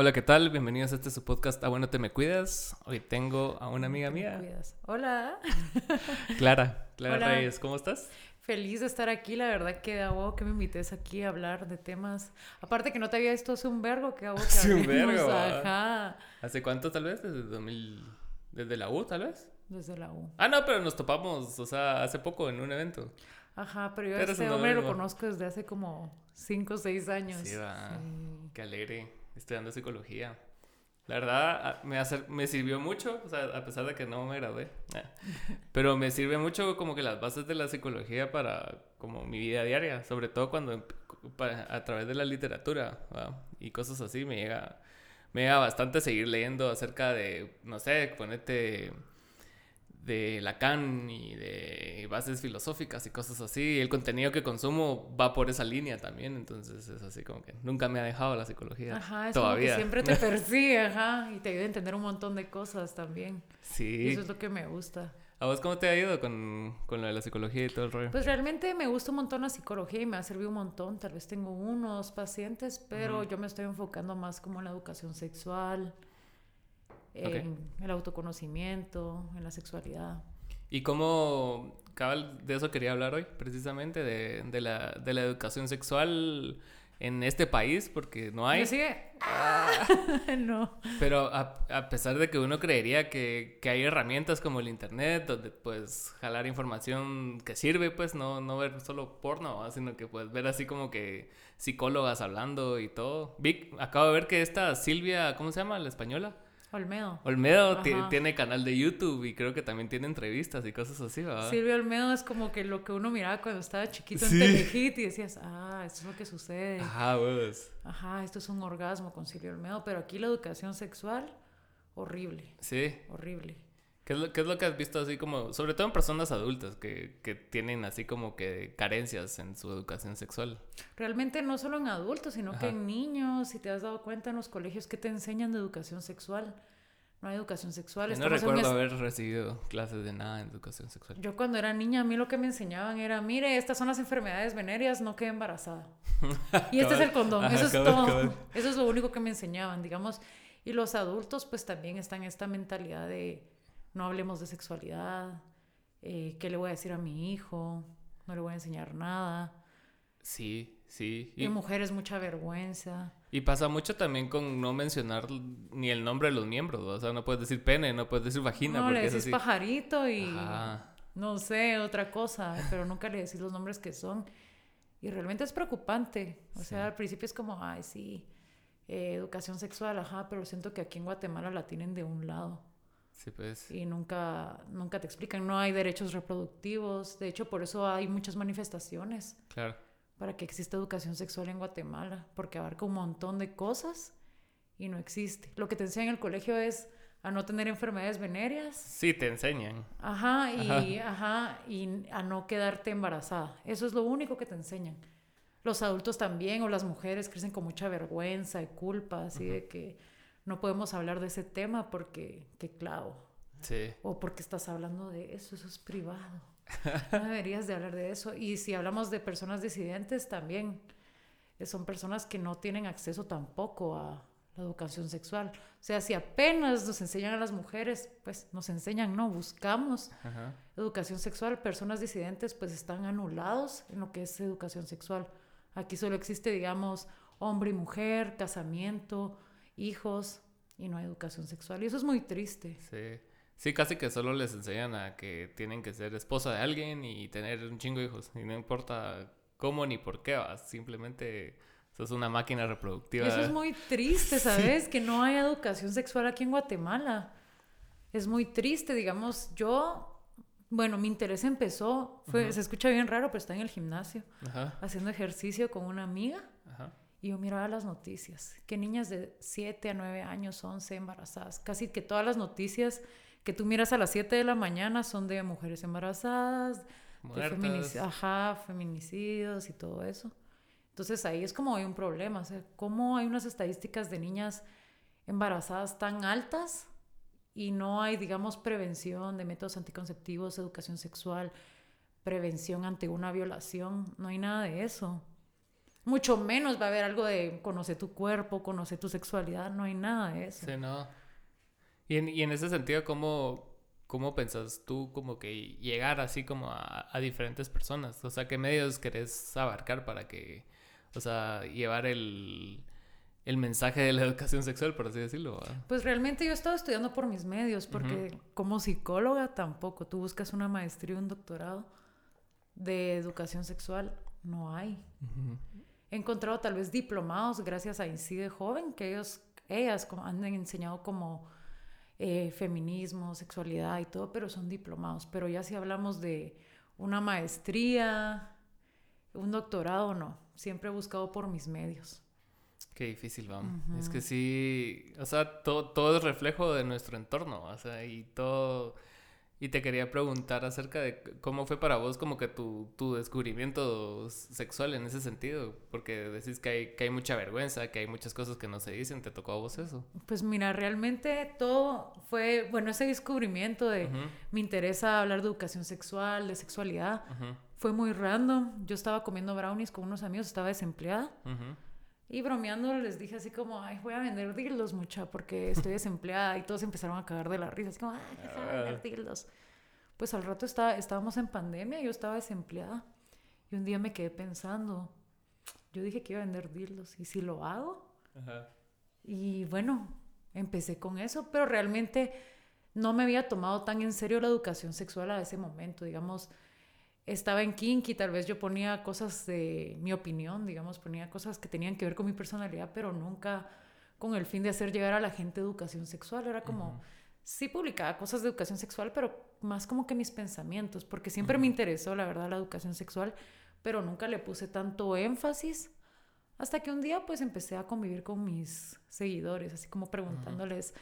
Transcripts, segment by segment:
Hola, ¿qué tal? Bienvenidos a este su podcast Ah, bueno, te me cuidas. Hoy tengo a una amiga Te me mía, cuidas. Hola. Clara. Clara Hola. Reyes, ¿cómo estás? Feliz de estar aquí. La verdad que da que me invites aquí a hablar de temas. Aparte que no te había visto hace un vergo que hago que Hace un vergo. Ajá. ¿Hace cuánto tal vez? ¿Desde 2000? ¿Desde la U tal vez? Desde la U. Ah, no, pero nos topamos, o sea, hace poco en un evento. Ajá, pero yo a este hombre lo conozco desde hace como 5 o 6 años. Sí, va. Sí. Qué alegre, estudiando psicología. La verdad, me, hacer- me sirvió mucho, o sea, a pesar de que no me gradué. eh, Pero me sirve mucho como que las bases de la psicología para como mi vida diaria, sobre todo cuando pa- a través de la literatura y cosas así me llega, me llega bastante seguir leyendo acerca de, no sé, ponete de Lacan y de bases filosóficas y cosas así. El contenido que consumo va por esa línea también, entonces es así como que nunca me ha dejado la psicología. Ajá, es todavía. como que siempre te persigue, ajá, y te ayuda a entender un montón de cosas también. Y Sí. eso es lo que me gusta. ¿A vos cómo te ha ido con, con lo de la psicología y todo el rollo? Pues realmente me gusta un montón la psicología y me ha servido un montón. Tal vez tengo unos pacientes, pero yo me estoy enfocando más como en la educación sexual, en el autoconocimiento, en la sexualidad. ¿Y cómo, cabal, de eso quería hablar hoy, precisamente, de, de la, de la educación sexual en este país, porque no hay. ¿Me sigue? no. Pero a, a pesar de que uno creería que, que hay herramientas como el internet, donde puedes jalar información que sirve, pues no, no ver solo porno, ¿va? sino que puedes ver así como que psicólogas hablando y todo. Vic, acabo de ver que esta Silvia, ¿cómo se llama? La española. Olmedo. Olmedo tiene canal de YouTube y creo que también tiene entrevistas y cosas así, ¿verdad? Silvia Olmedo es como que lo que uno miraba cuando estaba chiquito Sí. en Telehit y decías, ah, esto es lo que sucede. Ajá, vos. Ajá, esto es un orgasmo con Silvia Olmedo. Pero aquí la educación sexual, horrible, Sí. horrible. ¿Qué es, lo, qué es lo que has visto así como, sobre todo en personas adultas que, que tienen así como que carencias en su educación sexual? Realmente no solo en adultos, sino Ajá. que en niños, si te has dado cuenta en los colegios que te enseñan de educación sexual. No hay educación sexual. Yo no recuerdo es- haber recibido clases de nada en educación sexual. Yo cuando era niña, a mí lo que me enseñaban era, mire, estas son las enfermedades venéreas, no quede embarazada. Y este es el condón, Ajá, eso es todo. Eso es lo único que me enseñaban, digamos. Y los adultos pues también están en esta mentalidad de no hablemos de sexualidad, eh, qué le voy a decir a mi hijo, no le voy a enseñar nada. Sí, sí. Y, Y, mujeres mucha vergüenza. y pasa mucho también con no mencionar ni el nombre de los miembros. ¿no? O sea, no puedes decir pene, no puedes decir vagina. no, porque le es decís así. pajarito y Ajá. no sé, otra cosa, pero nunca le decís los nombres que son. Y realmente es preocupante. O sea, al principio es como, ay, sí, eh, educación sexual, ajá, pero siento que aquí en Guatemala la tienen de un lado Sí, pues. y nunca, nunca te explican. No hay derechos reproductivos. De hecho, por eso hay muchas manifestaciones Claro. para que exista educación sexual en Guatemala, porque abarca un montón de cosas y no existe. Lo que te enseñan en el colegio es a no tener enfermedades venéreas. Sí, te enseñan. Ajá, y, ajá. y a no quedarte embarazada. Eso es lo único que te enseñan. Los adultos también, o las mujeres, crecen con mucha vergüenza y culpa, así de que no podemos hablar de ese tema porque, qué clavo, Sí. o porque estás hablando de eso, eso es privado. No deberías de hablar de eso. Y si hablamos de personas disidentes, también eh, son personas que no tienen acceso tampoco a la educación sexual. O sea, si apenas nos enseñan a las mujeres, pues nos enseñan, no, buscamos Ajá. educación sexual, personas disidentes pues están anulados en lo que es educación sexual. Aquí solo existe, digamos, hombre y mujer, casamiento, hijos y no hay educación sexual. Y eso es muy triste. Sí. Sí, casi que solo les enseñan a que tienen que ser esposa de alguien y tener un chingo de hijos. Y no importa cómo ni por qué, vas. Simplemente sos una máquina reproductiva. Eso es muy triste, ¿sabes? Que no hay educación sexual aquí en Guatemala. Es muy triste, digamos, yo, bueno, mi interés empezó, fue, se escucha bien raro, pero está en el gimnasio, Ajá, haciendo ejercicio con una amiga. Y yo miraba las noticias, que niñas de 7 a 9 años, 11 embarazadas. Casi que todas las noticias que tú miras a las 7 de la mañana son de mujeres embarazadas, de feminici- ajá, feminicidios y todo eso. Entonces ahí es como hay un problema, o sea, cómo hay unas estadísticas de niñas embarazadas tan altas y no hay, digamos, prevención de métodos anticonceptivos, educación sexual, prevención ante una violación, no hay nada de eso. Mucho menos va a haber algo de conocer tu cuerpo, conocer tu sexualidad, no hay nada de eso. Sí, no. Y en, y en ese sentido, ¿cómo, ¿cómo pensás tú como que llegar así como a, a diferentes personas? O sea, ¿qué medios querés abarcar para que, o sea, llevar el, el mensaje de la educación sexual, por así decirlo? ¿verdad? Pues realmente yo he estado estudiando por mis medios, porque como psicóloga tampoco, tú buscas una maestría un doctorado de educación sexual, no hay. He encontrado tal vez diplomados gracias a Incide Joven, que ellos, ellas han enseñado como eh, feminismo, sexualidad y todo, pero son diplomados. Pero ya si hablamos de una maestría, un doctorado, no. Siempre he buscado por mis medios. Qué difícil, vamos. Es que sí, o sea, todo, todo es reflejo de nuestro entorno, o sea, y todo... Y te quería preguntar acerca de cómo fue para vos como que tu, tu descubrimiento sexual en ese sentido, porque decís que hay, que hay mucha vergüenza, que hay muchas cosas que no se dicen, ¿te tocó a vos eso? Pues mira, realmente todo fue, bueno, ese descubrimiento de me interesa hablar de educación sexual, de sexualidad, fue muy random. Yo estaba comiendo brownies con unos amigos, estaba desempleada. ujú. Y bromeando les dije así como, ay, voy a vender dildos, mucha, porque estoy desempleada. Y todos empezaron a cagar de la risa, así como, ay, jaja, vender dildos. Pues al rato estaba, estábamos en pandemia, yo estaba desempleada. Y un día me quedé pensando, yo dije que iba a vender dildos, ¿y si lo hago? Ajá. Y bueno, empecé con eso, pero realmente no me había tomado tan en serio la educación sexual a ese momento, digamos. Estaba en kinky, tal vez yo ponía cosas de mi opinión, digamos, ponía cosas que tenían que ver con mi personalidad, pero nunca con el fin de hacer llegar a la gente educación sexual. Era como, Ujú. sí publicaba cosas de educación sexual, pero más como que mis pensamientos, porque siempre me interesó, la verdad, la educación sexual, pero nunca le puse tanto énfasis. Hasta que un día pues empecé a convivir con mis seguidores, así como preguntándoles,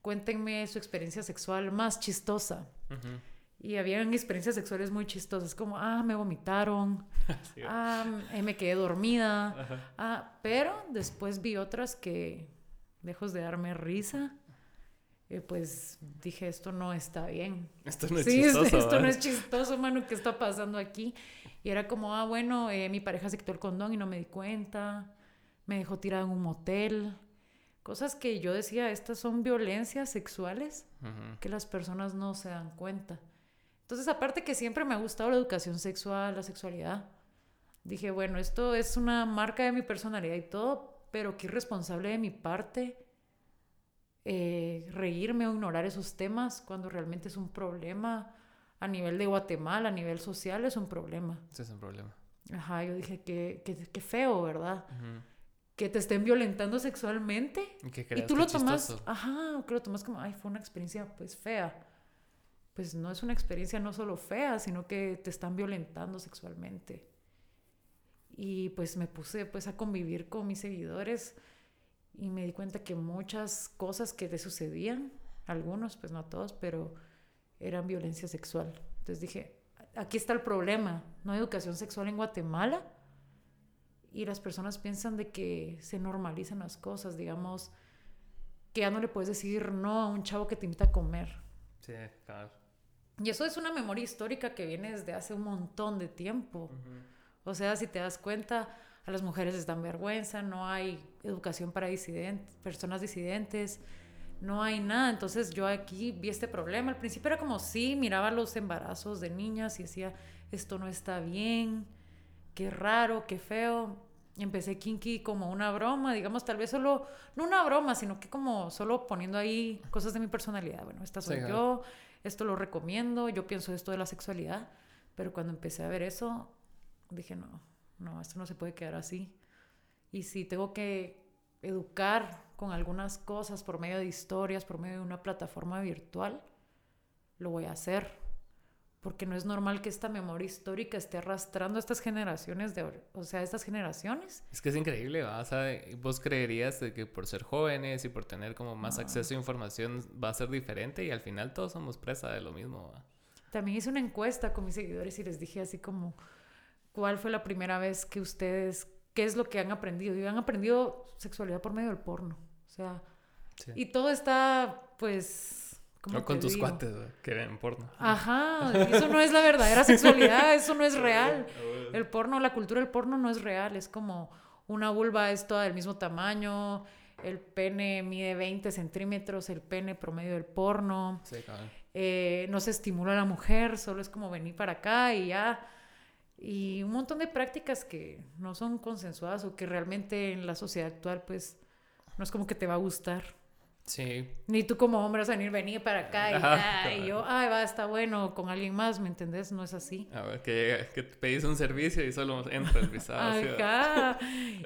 cuéntenme su experiencia sexual más chistosa. Ujú. Y habían experiencias sexuales muy chistosas, como, ah, me vomitaron, Sí. ah, eh, me quedé dormida, Ajá. ah, pero después vi otras que, lejos de darme risa, eh, pues dije, esto no está bien. Esto no es sí, chistoso, esto no ¿verdad? es chistoso, mano, ¿qué está pasando aquí? Y era como, ah, bueno, eh, mi pareja se quitó el condón y no me di cuenta, me dejó tirada en un motel. Cosas que yo decía, estas son violencias sexuales que las personas no se dan cuenta. Entonces, aparte que siempre me ha gustado la educación sexual, la sexualidad, dije, bueno, esto es una marca de mi personalidad y todo, pero qué irresponsable de mi parte eh, reírme o ignorar esos temas cuando realmente es un problema a nivel de Guatemala, a nivel social, es un problema. Ese es un problema. Ajá, yo dije, qué, qué, qué feo, ¿verdad? Ujú. Que te estén violentando sexualmente. Y, que Y tú lo tomas, ajá, que lo tomas como, ay, fue una experiencia pues fea. Pues no es una experiencia no solo fea, sino que te están violentando sexualmente. Y pues me puse pues a convivir con mis seguidores y me di cuenta que muchas cosas que le sucedían, algunos, pues no todos, pero eran violencia sexual. Entonces dije, aquí está el problema, no hay educación sexual en Guatemala y las personas piensan de que se normalizan las cosas, digamos, que ya no le puedes decir no a un chavo que te invita a comer. Sí, claro. Y eso es una memoria histórica que viene desde hace un montón de tiempo. O sea, si te das cuenta, a las mujeres les dan vergüenza, no hay educación para disidentes, personas disidentes, no hay nada. Entonces yo aquí vi este problema. Al principio era como, sí, miraba los embarazos de niñas y decía, esto no está bien, qué raro, qué feo. Y empecé kinky como una broma, digamos, tal vez solo, no una broma, sino que como solo poniendo ahí cosas de mi personalidad. Bueno, esta soy Sí, yo, esto lo recomiendo, yo pienso esto de la sexualidad. Pero cuando empecé a ver eso, dije, no, no, esto no se puede quedar así. Y si tengo que educar con algunas cosas por medio de historias, por medio de una plataforma virtual, lo voy a hacer. Porque no es normal que esta memoria histórica esté arrastrando a estas generaciones, de, o sea, estas generaciones. Es que es increíble, ¿va? O sea, vos creerías de que por ser jóvenes y por tener como más No. acceso a información va a ser diferente y al final todos somos presa de lo mismo, ¿va? También hice una encuesta con mis seguidores y les dije así como, ¿cuál fue la primera vez que ustedes, qué es lo que han aprendido? Y han aprendido sexualidad por medio del porno. O sea, Sí. y todo está, pues... ¿cómo O con tus digo? cuates, ¿va? que ven porno. Ajá, eso no es la verdadera sexualidad, eso no es real. El porno, la cultura del porno no es real, es como una vulva es toda del mismo tamaño, el pene mide 20 centímetros, el pene promedio del porno. Sí, cabrón. Eh, no se estimula a la mujer, solo es como venir para acá y ya. Y un montón de prácticas que no son consensuadas o que realmente en la sociedad actual pues no es como que te va a gustar. Sí. Ni tú como hombre vas a venir, venir para acá y, ah, y yo, ay, va, está bueno con alguien más, ¿me entendés? No es así. A ver, que, que te pedís un servicio y solo entra el visado. Ajá.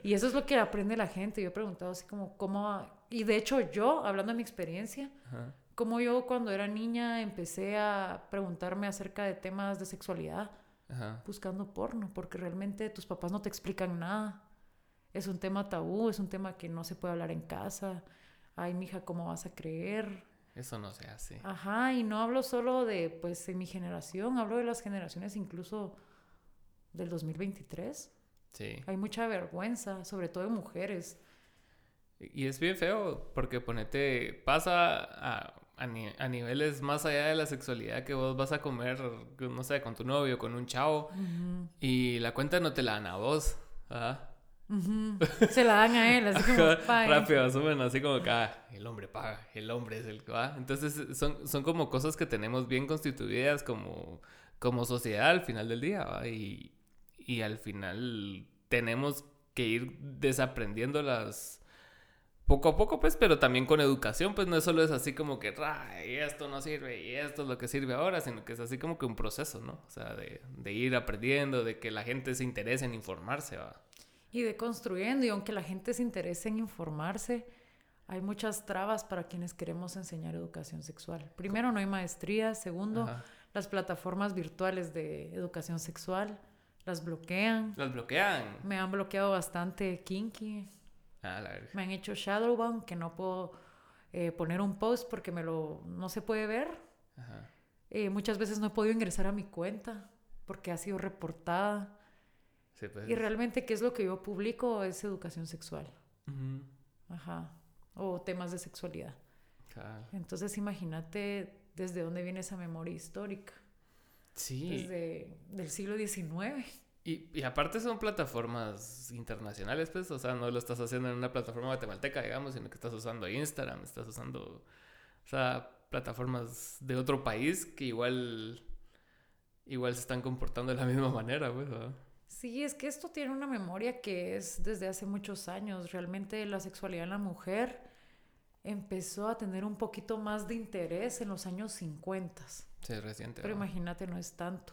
Y eso es lo que aprende la gente. Yo he preguntado así como, ¿cómo? Y de hecho yo, hablando de mi experiencia, Ajá. como yo cuando era niña empecé a preguntarme acerca de temas de sexualidad Ajá. buscando porno, porque realmente tus papás no te explican nada. Es un tema tabú, es un tema que no se puede hablar en casa. Ay, mija, ¿cómo vas a creer? Eso no se hace. Ajá, y no hablo solo de, pues, de mi generación, hablo de las generaciones incluso del 2023. Sí. Hay mucha vergüenza, sobre todo de mujeres. Y es bien feo porque ponete, pasa a, a, ni- a niveles más allá de la sexualidad que vos vas a comer, no sé, con tu novio, con un chavo, y la cuenta no te la dan a vos. Se la dan a él, así como. Rápido, asumen así como que ah, el hombre paga, el hombre es el que va. Entonces son, son como cosas que tenemos bien constituidas como, como sociedad al final del día, ¿va? Y, y al final tenemos que ir desaprendiendo las poco a poco, pues, pero también con educación, pues no es solo es así como que, "Ay, esto no sirve y esto es lo que sirve ahora, sino que es así como que un proceso, ¿no? O sea, de, de ir aprendiendo, de que la gente se interese en informarse, ¿va? Y de construyendo, y aunque la gente se interese en informarse, hay muchas trabas para quienes queremos enseñar educación sexual. Primero, no hay maestría. Segundo, Ajá. las plataformas virtuales de educación sexual las bloquean. Las bloquean. Me han bloqueado bastante Kinky. Ah, la. Me han hecho Shadowban, que no puedo eh, poner un post porque me lo, no se puede ver. Ajá. Eh, muchas veces no he podido ingresar a mi cuenta porque ha sido reportada. Sí, pues. Y realmente, ¿qué es lo que yo publico? Es educación sexual. Ajá. O temas de sexualidad. Claro. Entonces, imagínate desde dónde viene esa memoria histórica. Sí. Desde del siglo XIX. Y, y aparte son plataformas internacionales, pues, o sea, no lo estás haciendo en una plataforma guatemalteca, digamos, sino que estás usando Instagram, estás usando, o sea, plataformas de otro país que igual, igual se están comportando de la misma manera, pues, ¿verdad? Sí, es que esto tiene una memoria que es desde hace muchos años. Realmente la sexualidad en la mujer empezó a tener un poquito más de interés en los años 50. Sí, reciente. Pero ¿verdad? imagínate, no es tanto.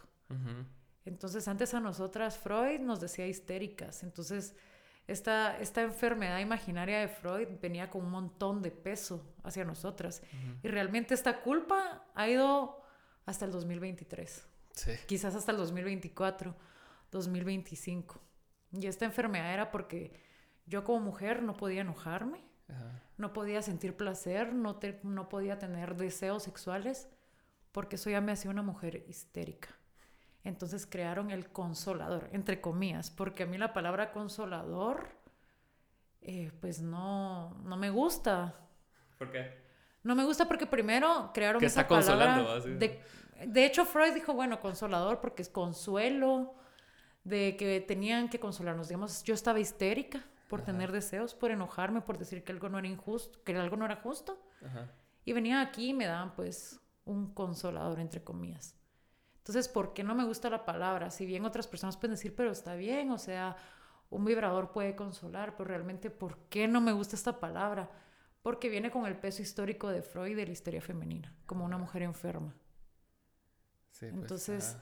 Entonces, antes a nosotras Freud nos decía histéricas. Entonces, esta, esta enfermedad imaginaria de Freud venía con un montón de peso hacia nosotras. Y realmente esta culpa ha ido hasta el 2023, Sí. quizás hasta el 2024, 2025. Y esta enfermedad era porque yo como mujer no podía enojarme, Ajá. no podía sentir placer, no, te- no podía tener deseos sexuales, porque eso ya me hacía una mujer histérica. Entonces crearon el consolador, entre comillas, porque a mí la palabra consolador, eh, pues no, no me gusta. ¿Por qué? No me gusta porque primero crearon Que esa está consolando, palabra así. de, de hecho, Freud dijo, bueno, consolador porque es consuelo, de que tenían que consolarnos. Digamos, yo estaba histérica por Ajá. tener deseos, por enojarme, por decir que algo no era injusto, que algo no era justo. Ajá. Y venían aquí y me daban pues un consolador, entre comillas. Entonces, ¿por qué no me gusta la palabra? Si bien otras personas pueden decir, pero está bien, o sea, un vibrador puede consolar, pero realmente, ¿por qué no me gusta esta palabra? Porque viene con el peso histórico de Freud y de la histeria femenina, como una mujer enferma. Sí, pues, Entonces.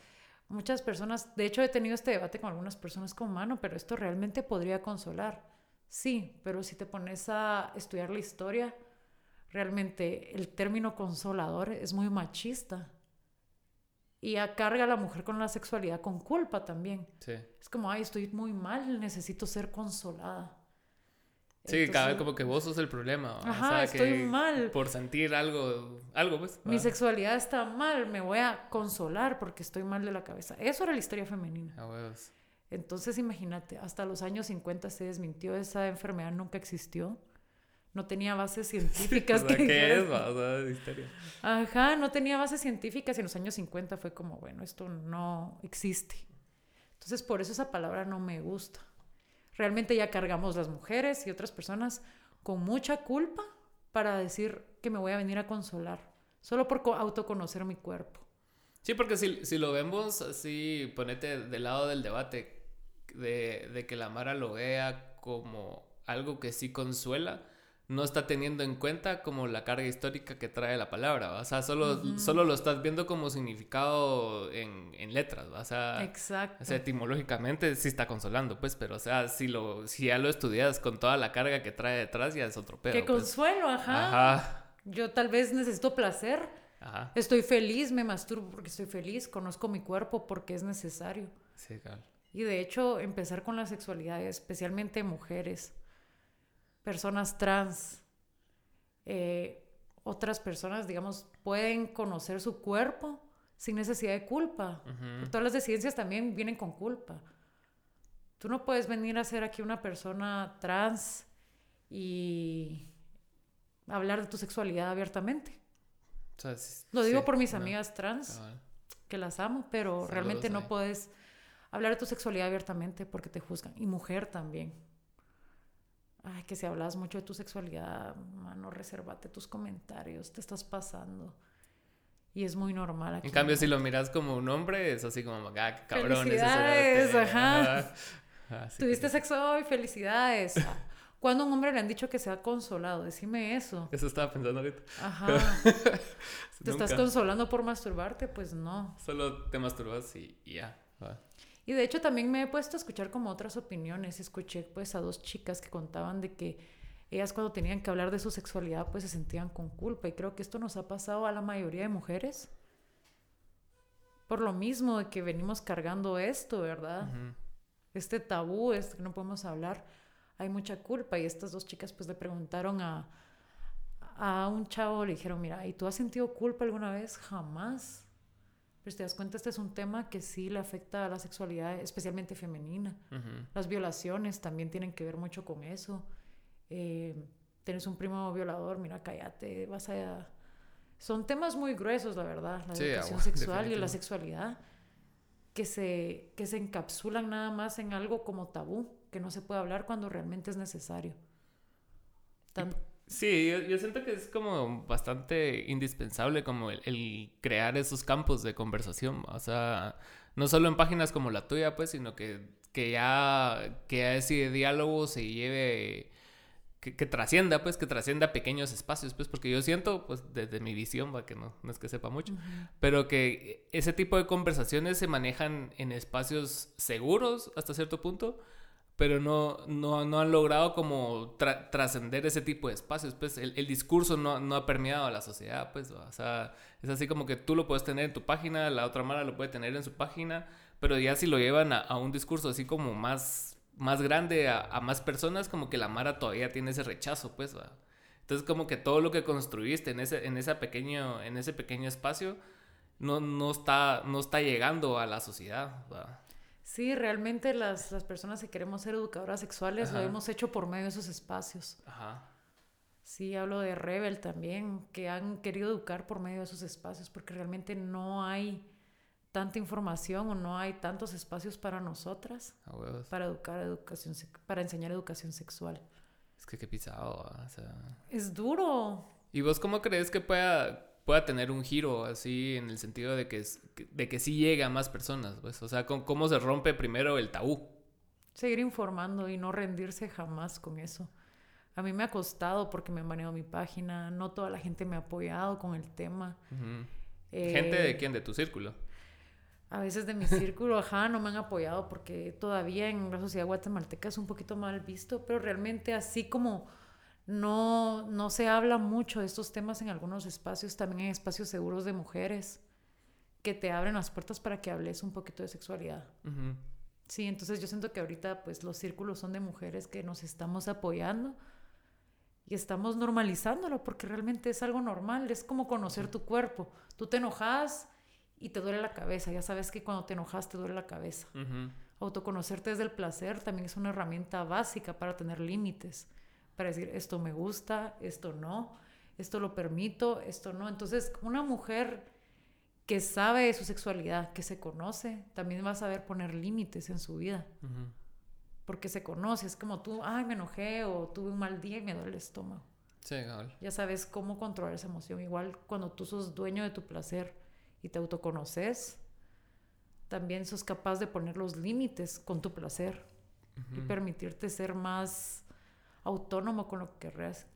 Muchas personas, de hecho he tenido este debate con algunas personas como mano, pero esto realmente podría consolar. Sí, pero si te pones a estudiar la historia, realmente el término consolador es muy machista. Y carga a la mujer con la sexualidad con culpa también. Sí. Es como, ay, estoy muy mal, necesito ser consolada. Sí, cada vez como que vos sos el problema. O Ajá, sea, estoy que mal. Por sentir algo, algo, pues. Mi ¿va? sexualidad está mal, me voy a consolar porque estoy mal de la cabeza. Eso era la historia femenina. A huevos. Entonces, imagínate, hasta los años 50 se desmintió, esa enfermedad nunca existió. No tenía bases O científicas. sea, que ¿qué es? O sea, de histeria. Ajá, no tenía bases científicas y en los años 50 fue como, bueno, esto no existe. Entonces, por eso esa palabra no me gusta. Realmente ya cargamos las mujeres y otras personas con mucha culpa para decir que me voy a venir a consolar, solo por autoconocer mi cuerpo. Sí, porque si, si lo vemos así, ponete del lado del debate, de, de que la Mara lo vea como algo que sí consuela, no está teniendo en cuenta como la carga histórica que trae la palabra, o sea, solo, solo lo estás viendo como significado en, en letras, o sea, Exacto. o sea, etimológicamente sí está consolando, pues, pero o sea, si, lo, si ya lo estudias con toda la carga que trae detrás, ya es otro pedo. Que pues. consuelo, ajá. Ajá. Yo tal vez necesito placer. Ajá. Estoy feliz, me masturbo porque estoy feliz, conozco mi cuerpo porque es necesario. Sí, claro. Y de hecho, empezar con la sexualidad, especialmente mujeres, personas trans, eh, otras personas, digamos, pueden conocer su cuerpo sin necesidad de culpa. Todas las decidencias también vienen con culpa. Tú no puedes venir a ser aquí una persona trans y hablar de tu sexualidad abiertamente. O sea, sí- Lo digo sí, por mis no, amigas trans, que las amo, pero Saludos realmente no puedes hablar de tu sexualidad abiertamente porque te juzgan. Y mujer también. Ay, que si hablas mucho de tu sexualidad, mano, resérvate tus comentarios, te estás pasando. Y es muy normal aquí. En cambio, si lo miras como un hombre, es así como, ah, qué cabrón Felicidades, cerote". ajá. Así que Tuviste sexo hoy, felicidades. Ah, ¿Cuándo a un hombre le han dicho que se ha consolado? Decime eso. Eso estaba pensando ahorita. Ajá. ¿Te estás consolando por masturbarte? Pues no. Solo te masturbas y, ya. Y de hecho también me he puesto a escuchar como otras opiniones. Escuché pues a dos chicas que contaban de que ellas cuando tenían que hablar de su sexualidad pues se sentían con culpa. Y creo que esto nos ha pasado a la mayoría de mujeres. Por lo mismo de que venimos cargando esto, ¿verdad? Este tabú, este que no podemos hablar. Hay mucha culpa. Y estas dos chicas pues le preguntaron a, a un chavo, le dijeron, mira, ¿y tú has sentido culpa alguna vez? Jamás. Pero si te das cuenta, este es un tema que sí le afecta a la sexualidad, especialmente femenina. Las violaciones también tienen que ver mucho con eso. Eh, tienes un primo violador, mira, cállate, vas a... Son temas muy gruesos, la verdad, la Sí, educación agua, sexual y la sexualidad, que se, que se encapsulan nada más en algo como tabú, que no se puede hablar cuando realmente es necesario. Tan- Sí, yo, yo siento que es como bastante indispensable como el, el crear esos campos de conversación. O sea, no solo en páginas como la tuya, pues, sino que, que ya que ya ese diálogo se lleve, que, que trascienda, pues, que trascienda pequeños espacios, pues, porque yo siento, pues, desde mi visión, va, que no, no es que sepa mucho, pero que ese tipo de conversaciones se manejan en espacios seguros hasta cierto punto, pero no, no, no han logrado como tra- trascender ese tipo de espacios, pues el, el discurso no, no ha permeado a la sociedad, pues, o sea, es así como que tú lo puedes tener en tu página, la otra mara lo puede tener en su página, pero ya si lo llevan a, a un discurso así como más, más grande, a, a más personas, como que la mara todavía tiene ese rechazo, pues, ¿va? Entonces como que todo lo que construiste en ese, en esa pequeño, en ese pequeño espacio no, no, está, no está llegando a la sociedad. Sí, realmente las, las personas que queremos ser educadoras sexuales lo hemos hecho por medio de esos espacios. Ajá. Sí, hablo de Rebel también, que han querido educar por medio de esos espacios, porque realmente no hay tanta información o no hay tantos espacios para nosotras para educar educación para enseñar educación sexual. Es que qué pisado, o sea... Es duro. ¿Y vos cómo crees que pueda, pueda tener un giro así en el sentido de que, de que sí llegue a más personas? Pues? O sea, ¿cómo, cómo se rompe primero el tabú? Seguir informando y no rendirse jamás con eso. A mí me ha costado porque me han manejado mi página, no toda la gente me ha apoyado con el tema. Eh, ¿Gente de quién? ¿De tu círculo? A veces de mi círculo, ajá, no me han apoyado porque todavía en la sociedad guatemalteca es un poquito mal visto, pero realmente así como no, no se habla mucho de estos temas en algunos espacios, también hay espacios seguros de mujeres que te abren las puertas para que hables un poquito de sexualidad. Sí, entonces yo siento que ahorita pues los círculos son de mujeres que nos estamos apoyando y estamos normalizándolo porque realmente es algo normal, es como conocer tu cuerpo. Tú te enojas y te duele la cabeza, ya sabes que cuando te enojas te duele la cabeza. Autoconocerte desde el placer también es una herramienta básica para tener límites, para decir esto me gusta, esto no, esto lo permito, esto no. Entonces, una mujer que sabe de su sexualidad, que se conoce, también va a saber poner límites en su vida. Porque se conoce, es como tú, ay, me enojé o tuve un mal día y me duele el estómago. Sí, cabal. Ya sabes cómo controlar esa emoción. Igual cuando tú sos dueño de tu placer y te autoconoces, también sos capaz de poner los límites con tu placer y permitirte ser más autónomo con lo que querrás.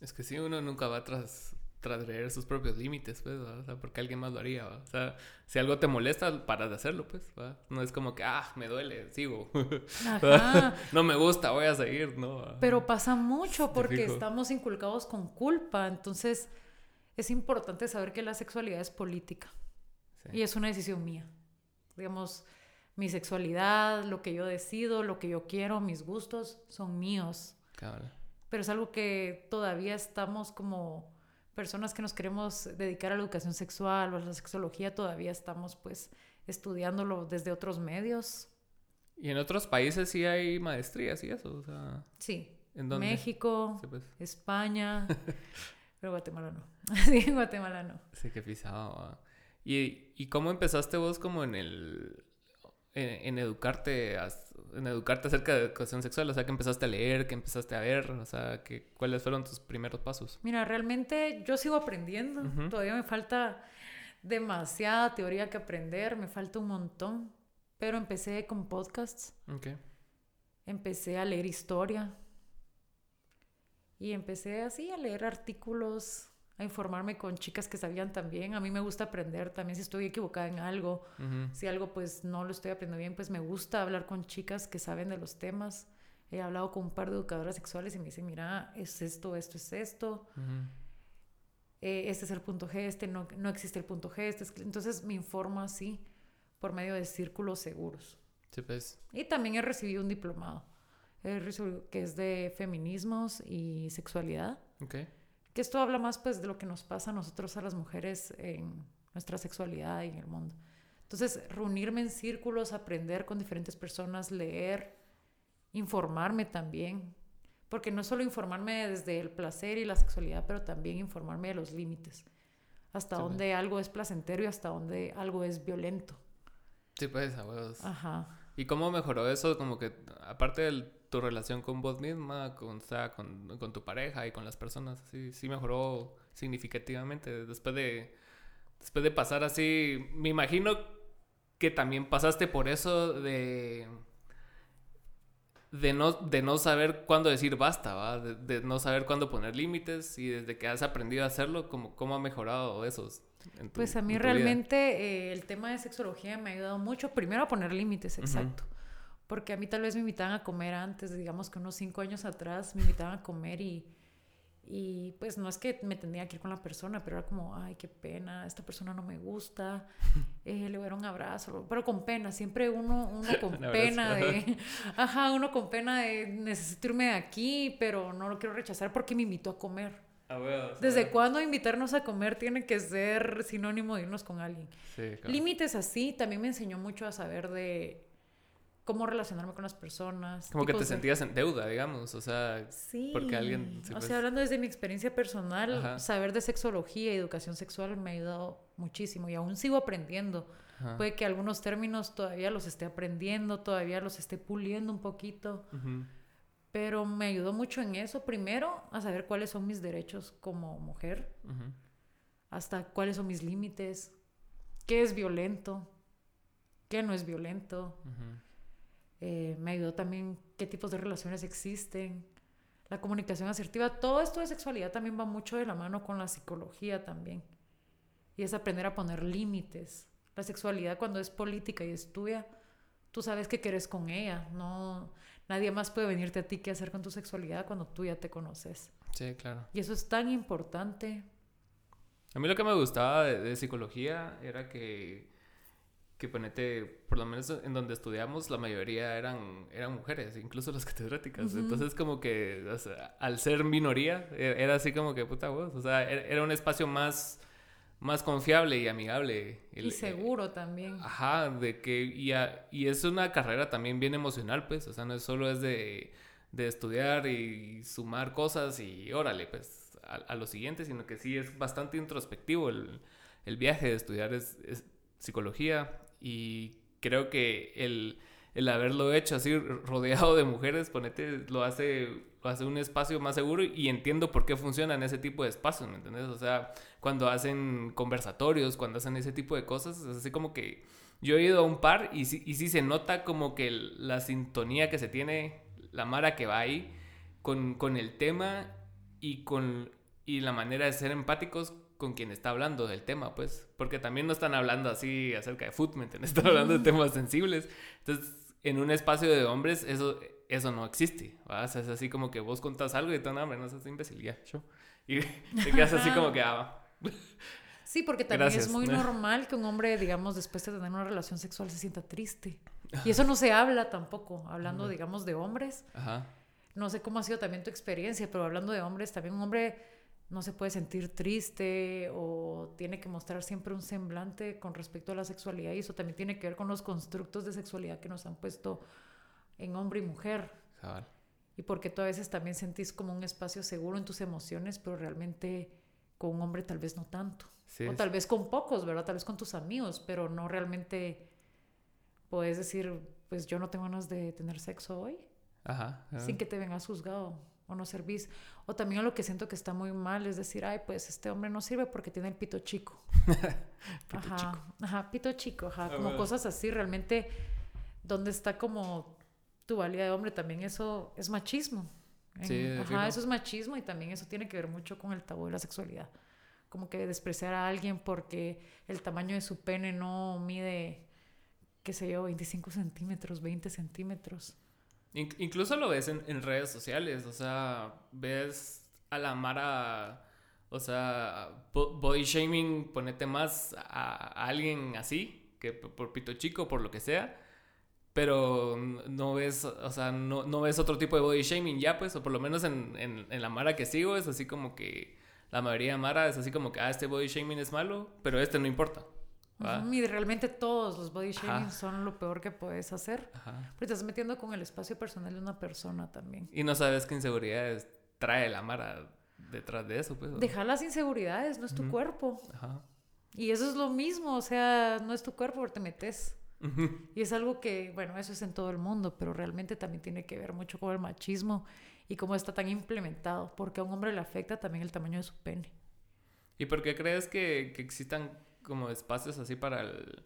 Es que sí, uno nunca va tras, tras leer sus propios límites, pues, o sea, porque alguien más lo haría, o sea, si algo te molesta, paras de hacerlo, pues, no es como que, ah, me duele, sigo, Ajá. no me gusta, voy a seguir, ¿no? Pero pasa mucho porque estamos inculcados con culpa, entonces es importante saber que la sexualidad es política Sí. y es una decisión mía. Digamos, mi sexualidad, lo que yo decido, lo que yo quiero, mis gustos son míos. Cabal. pero es algo que todavía estamos como personas que nos queremos dedicar a la educación sexual o a la sexología, todavía estamos pues estudiándolo desde otros medios. Y en otros países sí hay maestrías y eso, o sea, Sí, ¿en dónde? México, Sí, pues, España, pero Guatemala no. Sí, en Guatemala no. sí, que pisado. ¿Y, ¿Y cómo empezaste vos como en el... En, en educarte en educarte acerca de educación sexual, o sea, que empezaste a leer, que empezaste a ver, o sea, que, ¿cuáles fueron tus primeros pasos? Mira, realmente yo sigo aprendiendo. Todavía me falta demasiada teoría que aprender, me falta un montón. Pero empecé con podcasts. Empecé a leer historia y empecé así a leer artículos, a informarme con chicas que sabían también. A mí me gusta aprender también si estoy equivocada en algo, si algo pues no lo estoy aprendiendo bien, pues me gusta hablar con chicas que saben de los temas. He hablado con un par de educadoras sexuales y me dicen, mira, es esto, esto es esto, eh, este es el punto G, este no, no existe el punto G. Este es... Entonces me informo así por medio de círculos seguros. Sí, pues. Y también he recibido un diplomado, he recibido- que es de feminismos y sexualidad, Ok. Que esto habla más pues de lo que nos pasa a nosotros a las mujeres en nuestra sexualidad y en el mundo. Entonces, reunirme en círculos, aprender con diferentes personas, leer, informarme también, porque no solo informarme desde el placer y la sexualidad, pero también informarme de los límites, hasta Sí, pues. dónde algo es placentero y hasta dónde algo es violento. Sí, pues, a huevos. Ajá. ¿Y cómo mejoró eso? Como que, aparte de tu relación con vos misma, con, o sea, con, con tu pareja y con las personas, sí, sí mejoró significativamente después de, después de pasar así. Me imagino que también pasaste por eso de, de, no, de no saber cuándo decir basta, ¿va? De, de no saber cuándo poner límites y desde que has aprendido a hacerlo, ¿cómo, cómo ha mejorado eso? tu- Pues a mí realmente eh, el tema de sexología me ha ayudado mucho, primero a poner límites, exacto. Porque a mí tal vez me invitaban a comer antes, digamos que unos cinco años atrás me invitaban a comer y, y pues no es que me tenía que ir con la persona, pero era como, ay, qué pena, esta persona no me gusta, eh, le voy a dar un abrazo, pero con pena, siempre uno, uno con Un pena de, ajá, uno con pena de necesito irme de aquí, pero no lo quiero rechazar porque me invitó a comer. A huevos, ¿Desde cuándo invitarnos a comer tiene que ser sinónimo de irnos con alguien? Sí, claro. Límites así también me enseñó mucho a saber de cómo relacionarme con las personas. Como que te de- sentías en deuda, digamos, o sea, Sí. porque alguien- sí, o sea, hablando desde mi experiencia personal, Ajá. saber de sexología y educación sexual me ha ayudado muchísimo y aún sigo aprendiendo. ajá. Puede que algunos términos todavía los esté aprendiendo, todavía los esté puliendo un poquito, pero me ayudó mucho en eso. Primero, a saber cuáles son mis derechos como mujer, hasta cuáles son mis límites, qué es violento, qué no es violento. Ujú. Eh, me ayudó también qué tipos de relaciones existen, la comunicación asertiva. Todo esto de sexualidad también va mucho de la mano con la psicología también. Y es aprender a poner límites. La sexualidad cuando es política y es tuya, tú sabes qué quieres con ella. No, nadie más puede venirte a ti qué hacer con tu sexualidad cuando tú ya te conoces. Sí, claro. Y eso es tan importante. A mí lo que me gustaba de, de psicología era que, que ponete, por lo menos en donde estudiamos, la mayoría eran, eran mujeres, incluso las catedráticas. Entonces, como que, o sea, al ser minoría, e- era así como que, puta voz, o sea, era, un espacio más, más confiable y amigable. Y seguro también. Ajá, de que, y, a- y es una carrera también bien emocional, pues, o sea, no es solo es de, de estudiar y sumar cosas y órale, pues, a, a lo siguiente, sino que sí es bastante introspectivo el, el viaje de estudiar es, es psicología y creo que el, el haberlo hecho así rodeado de mujeres, ponete, lo hace, lo hace un espacio más seguro y entiendo por qué funcionan ese tipo de espacios, ¿me entiendes? O sea, cuando hacen conversatorios, cuando hacen ese tipo de cosas, es así como que yo he ido a un par y sí, y sí se nota como que la sintonía que se tiene, la mara que va ahí con, con el tema y con y la manera de ser empáticos con quien está hablando del tema, pues, porque también no están hablando así acerca de fútbol, ¿me entiendes? Están hablando de temas sensibles. Entonces, en un espacio de hombres eso, eso no existe. O sea, es así como que vos contás algo y te no, hombre, no seas imbécil, ya, yo. Y te quedas así como que, ah, Sí, porque también es muy normal que un hombre, digamos, después de tener una relación sexual se sienta triste. Y eso no se habla tampoco, hablando, digamos, de hombres. Ajá. No sé cómo ha sido también tu experiencia, pero hablando de hombres, también un hombre no se puede sentir triste o tiene que mostrar siempre un semblante con respecto a la sexualidad y eso también tiene que ver con los constructos de sexualidad que nos han puesto en hombre y mujer. Y porque tú a veces también sentís como un espacio seguro en tus emociones, pero realmente con un hombre tal vez no tanto. o tal vez con pocos, ¿verdad? Tal vez con tus amigos, pero no realmente puedes decir, pues yo no tengo ganas de tener sexo hoy. Ajá, Sin que te vengas juzgado o no servís. O también lo que siento que está muy mal es decir, ay, pues este hombre no sirve porque tiene el pito chico. pito ajá, chico. Ajá, pito chico, ajá. Ah, como cosas así, realmente, donde está como tu valía de hombre, también eso es machismo. sí, ajá, eso es machismo y también eso tiene que ver mucho con el tabú de la sexualidad. Como que despreciar a alguien porque el tamaño de su pene no mide, qué sé yo, 25 centímetros, 20 centímetros incluso lo ves en, redes sociales, o sea, ves a la Mara, o sea, body shaming, ponete más a, alguien así, que por pito chico, por lo que sea, pero no ves, o sea, no, ves otro tipo de body shaming ya, pues, o por lo menos en, en, en la Mara que sigo es así como que la mayoría de Mara es así como que, ah, este body shaming es malo, pero este no importa. Y realmente todos los body shaming son lo peor que puedes hacer. Te estás metiendo con el espacio personal de una persona también. Y no sabes qué inseguridades trae la Mara detrás de eso. Pues, Deja las inseguridades, no es tu cuerpo. Y eso es lo mismo, o sea, no es tu cuerpo, te metes. Y es algo que, bueno, eso es en todo el mundo, pero realmente también tiene que ver mucho con el machismo y cómo está tan implementado, porque a un hombre le afecta también el tamaño de su pene. ¿Y por qué crees que, que existan como espacios así para el,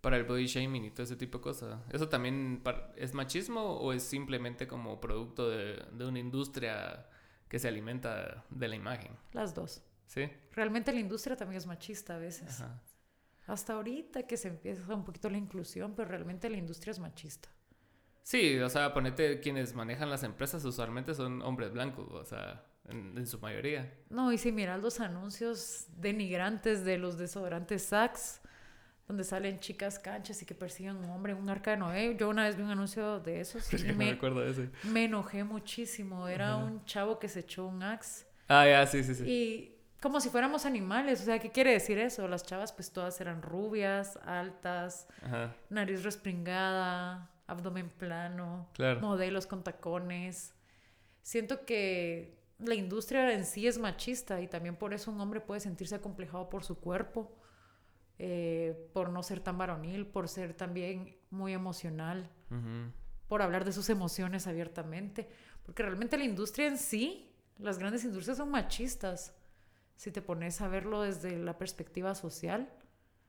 para el body shaming y todo ese tipo de cosas. ¿Eso también es machismo o es simplemente como producto de, de una industria que se alimenta de la imagen? Las dos. ¿Sí? Realmente la industria también es machista a veces. Hasta ahorita que se empieza un poquito la inclusión, pero realmente la industria es machista. Sí, o sea, ponete quienes manejan las empresas usualmente son hombres blancos, o sea, en, su mayoría. No, y si miras los anuncios denigrantes de los desodorantes Saks, donde salen chicas canchas y que persiguen a un hombre en un arca de Noé. Yo una vez vi un anuncio de esos y me, me enojé muchísimo. Era un chavo que se echó un axe. Ah, ya, sí, sí, sí. Y como si fuéramos animales. O sea, ¿qué quiere decir eso? Las chavas, pues todas eran rubias, altas, nariz respringada, abdomen plano, modelos con tacones. Siento que la industria en sí es machista y también por eso un hombre puede sentirse acomplejado por su cuerpo, eh, por no ser tan varonil, por ser también muy emocional, por hablar de sus emociones abiertamente, porque realmente la industria en sí, las grandes industrias son machistas, si te pones a verlo desde la perspectiva social.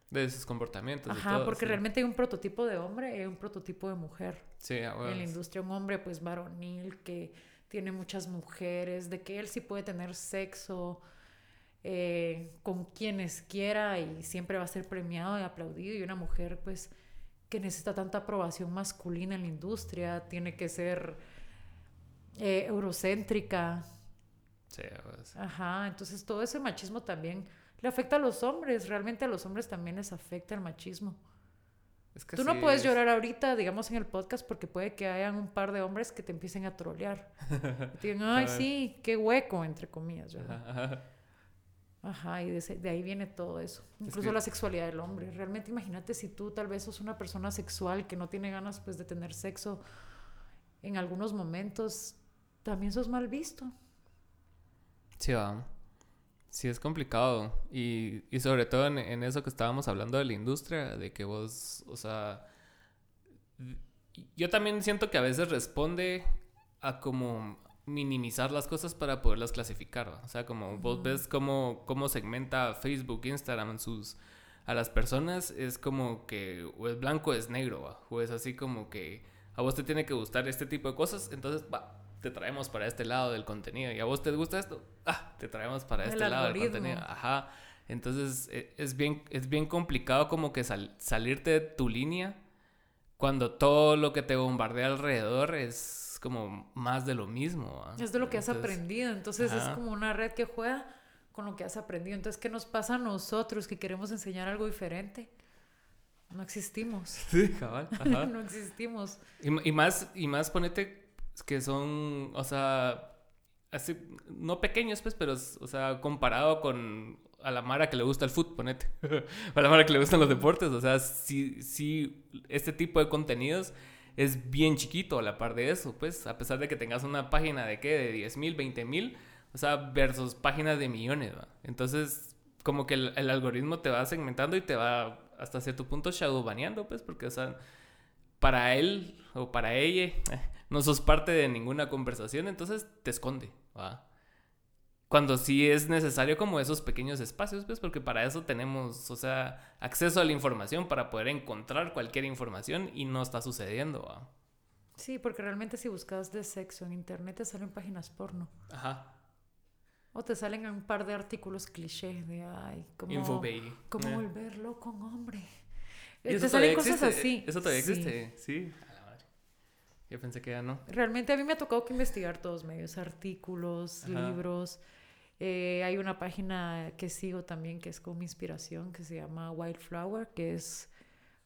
De sus comportamientos. Ajá, porque realmente hay un prototipo de hombre y hay un prototipo de mujer. Sí, En la industria un hombre pues varonil que tiene muchas mujeres, de que él sí puede tener sexo eh, con quienes quiera y siempre va a ser premiado y aplaudido. Y una mujer, pues, que necesita tanta aprobación masculina en la industria, tiene que ser eh, eurocéntrica. Sí, pues. Ajá, entonces todo ese machismo también le afecta a los hombres, realmente a los hombres también les afecta el machismo. Tú no puedes llorar ahorita, digamos, en el podcast porque puede que hayan un par de hombres que te empiecen a trolear. Y digan, ay, sí, qué hueco, entre comillas, ¿verdad? Ajá, y de, ahí viene todo eso. Incluso la sexualidad del hombre. Realmente imagínate si tú tal vez sos una persona sexual que no tiene ganas pues de tener sexo en algunos momentos, también sos mal visto. Sí, va. Sí, es complicado. Y, y sobre todo en, eso que estábamos hablando de la industria, de que vos, o sea, yo también siento que a veces responde a como minimizar las cosas para poderlas clasificar. O sea, como vos ves cómo, cómo segmenta Facebook, Instagram sus, a las personas, es como que o es blanco o es negro, o es así como que a vos te tiene que gustar este tipo de cosas, entonces va, te traemos para este lado del contenido. Y a vos te gusta esto, ah, te traemos para El este lado del algoritmo. contenido. Ajá. Entonces e- es bien, es bien complicado como que sal- salirte de tu línea cuando todo lo que te bombardea alrededor es como más de lo mismo. ¿va? Es de lo que has Entonces, aprendido. Entonces es ajá. como una red que juega con lo que has aprendido. Entonces, ¿qué nos pasa a nosotros que queremos enseñar algo diferente? No existimos. Sí, cabal. Ajá. no existimos. Y, y más, y más ponete que son, o sea, así, no pequeños, pues, pero, o sea, comparado con a la Mara que le gusta el fútbol, ponete. a la Mara que le gustan los deportes, o sea, sí, sí, este tipo de contenidos es bien chiquito a la par de eso, pues, a pesar de que tengas una página de qué, de 10 mil, 20 mil, o sea, versus páginas de millones. Entonces, como que el, el algoritmo te va segmentando y te va hasta cierto punto shadowbaneando, pues, porque, o sea, para él o para ella eh, no sos parte de ninguna conversación, entonces te esconde, ¿va? Cuando sí es necesario como esos pequeños espacios, pues porque para eso tenemos, o sea, acceso a la información para poder encontrar cualquier información y no está sucediendo, ¿va? Sí, porque realmente si buscas de sexo en internet te salen páginas porno. Ajá. O te salen un par de artículos cliché de, ay, cómo, Info baby. cómo Eh. volver loco a un hombre. ¿Y Eh, eso te salen cosas existe? así. Eso todavía Sí. existe, sí. Yo pensé que ya no. Realmente a mí me ha tocado que investigar todos medios, artículos, Ajá. libros. Eh, hay una página que sigo también que es como inspiración que se llama Wildflower, que es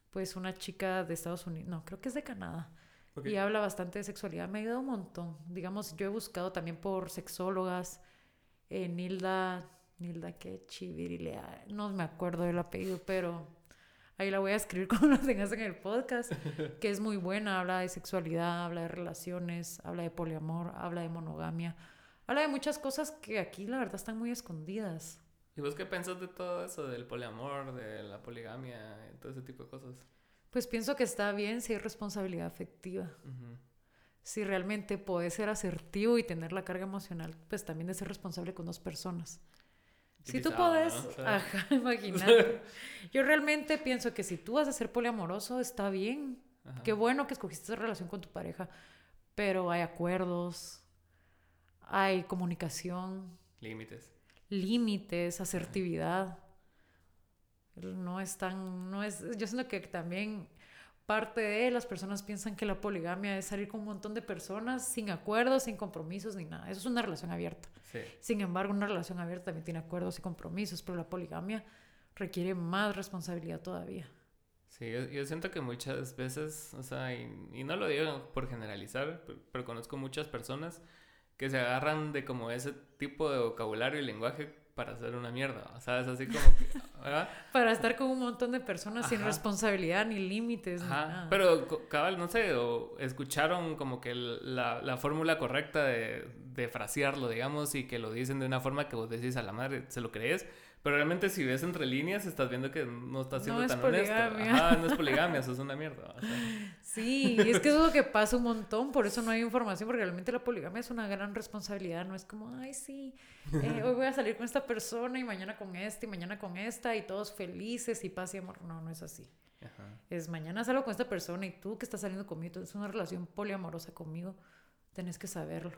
pues una chica de Estados Unidos, no, creo que es de Canadá. Y habla bastante de sexualidad. Me ha ayudado un montón. Digamos, yo he buscado también por sexólogas. eh, Nilda, Nilda que Chivirilea, no me acuerdo del apellido, pero ahí la voy a escribir cuando la tengas en el podcast, que es muy buena. Habla de sexualidad, habla de relaciones, habla de poliamor, habla de monogamia. Habla de muchas cosas que aquí la verdad están muy escondidas. ¿Y vos qué pensás de todo eso, del poliamor, de la poligamia, todo ese tipo de cosas? Pues pienso que está bien si hay responsabilidad afectiva. Si realmente puedes ser asertivo y tener la carga emocional, pues también de ser responsable con dos personas. Si tú puedes, O sea, ajá, imagínate. Yo realmente pienso que si tú vas a ser poliamoroso, está bien. ajá. Qué bueno que escogiste esa relación con tu pareja, pero hay acuerdos, hay comunicación, Límites. límites, asertividad. No es tan, no es, yo siento que también parte de las personas piensan que la poligamia es salir con un montón de personas sin acuerdos, sin compromisos ni nada. Eso es una relación abierta. Sí. Sin embargo, una relación abierta también tiene acuerdos y compromisos, pero la poligamia requiere más responsabilidad todavía. Sí, yo, yo siento que muchas veces, o sea, y, y no lo digo por generalizar, pero, pero conozco muchas personas que se agarran de como ese tipo de vocabulario y lenguaje para hacer una mierda. O sea, es así como que, ¿verdad? Para estar con un montón de personas sin responsabilidad ni límites. ni Ajá, nada. pero cabal, no sé, o escucharon como que la, la fórmula correcta de, de frasearlo, digamos, y que lo dicen de una forma que vos decís a la madre, se lo crees, pero realmente si ves entre líneas estás viendo que no está siendo No es tan honesto. poligamia. Ajá, no es poligamia, eso es una mierda. o sea. Sí, y es que es lo que pasa un montón, por eso no hay información, porque realmente la poligamia es una gran responsabilidad, no es como, ay, sí, eh, hoy voy a salir con esta persona y mañana con este y mañana con esta y todos felices y paz y amor. No, no es así. Ajá. Es mañana salgo con esta persona y tú que estás saliendo conmigo, es una relación poliamorosa conmigo, tenés que saberlo.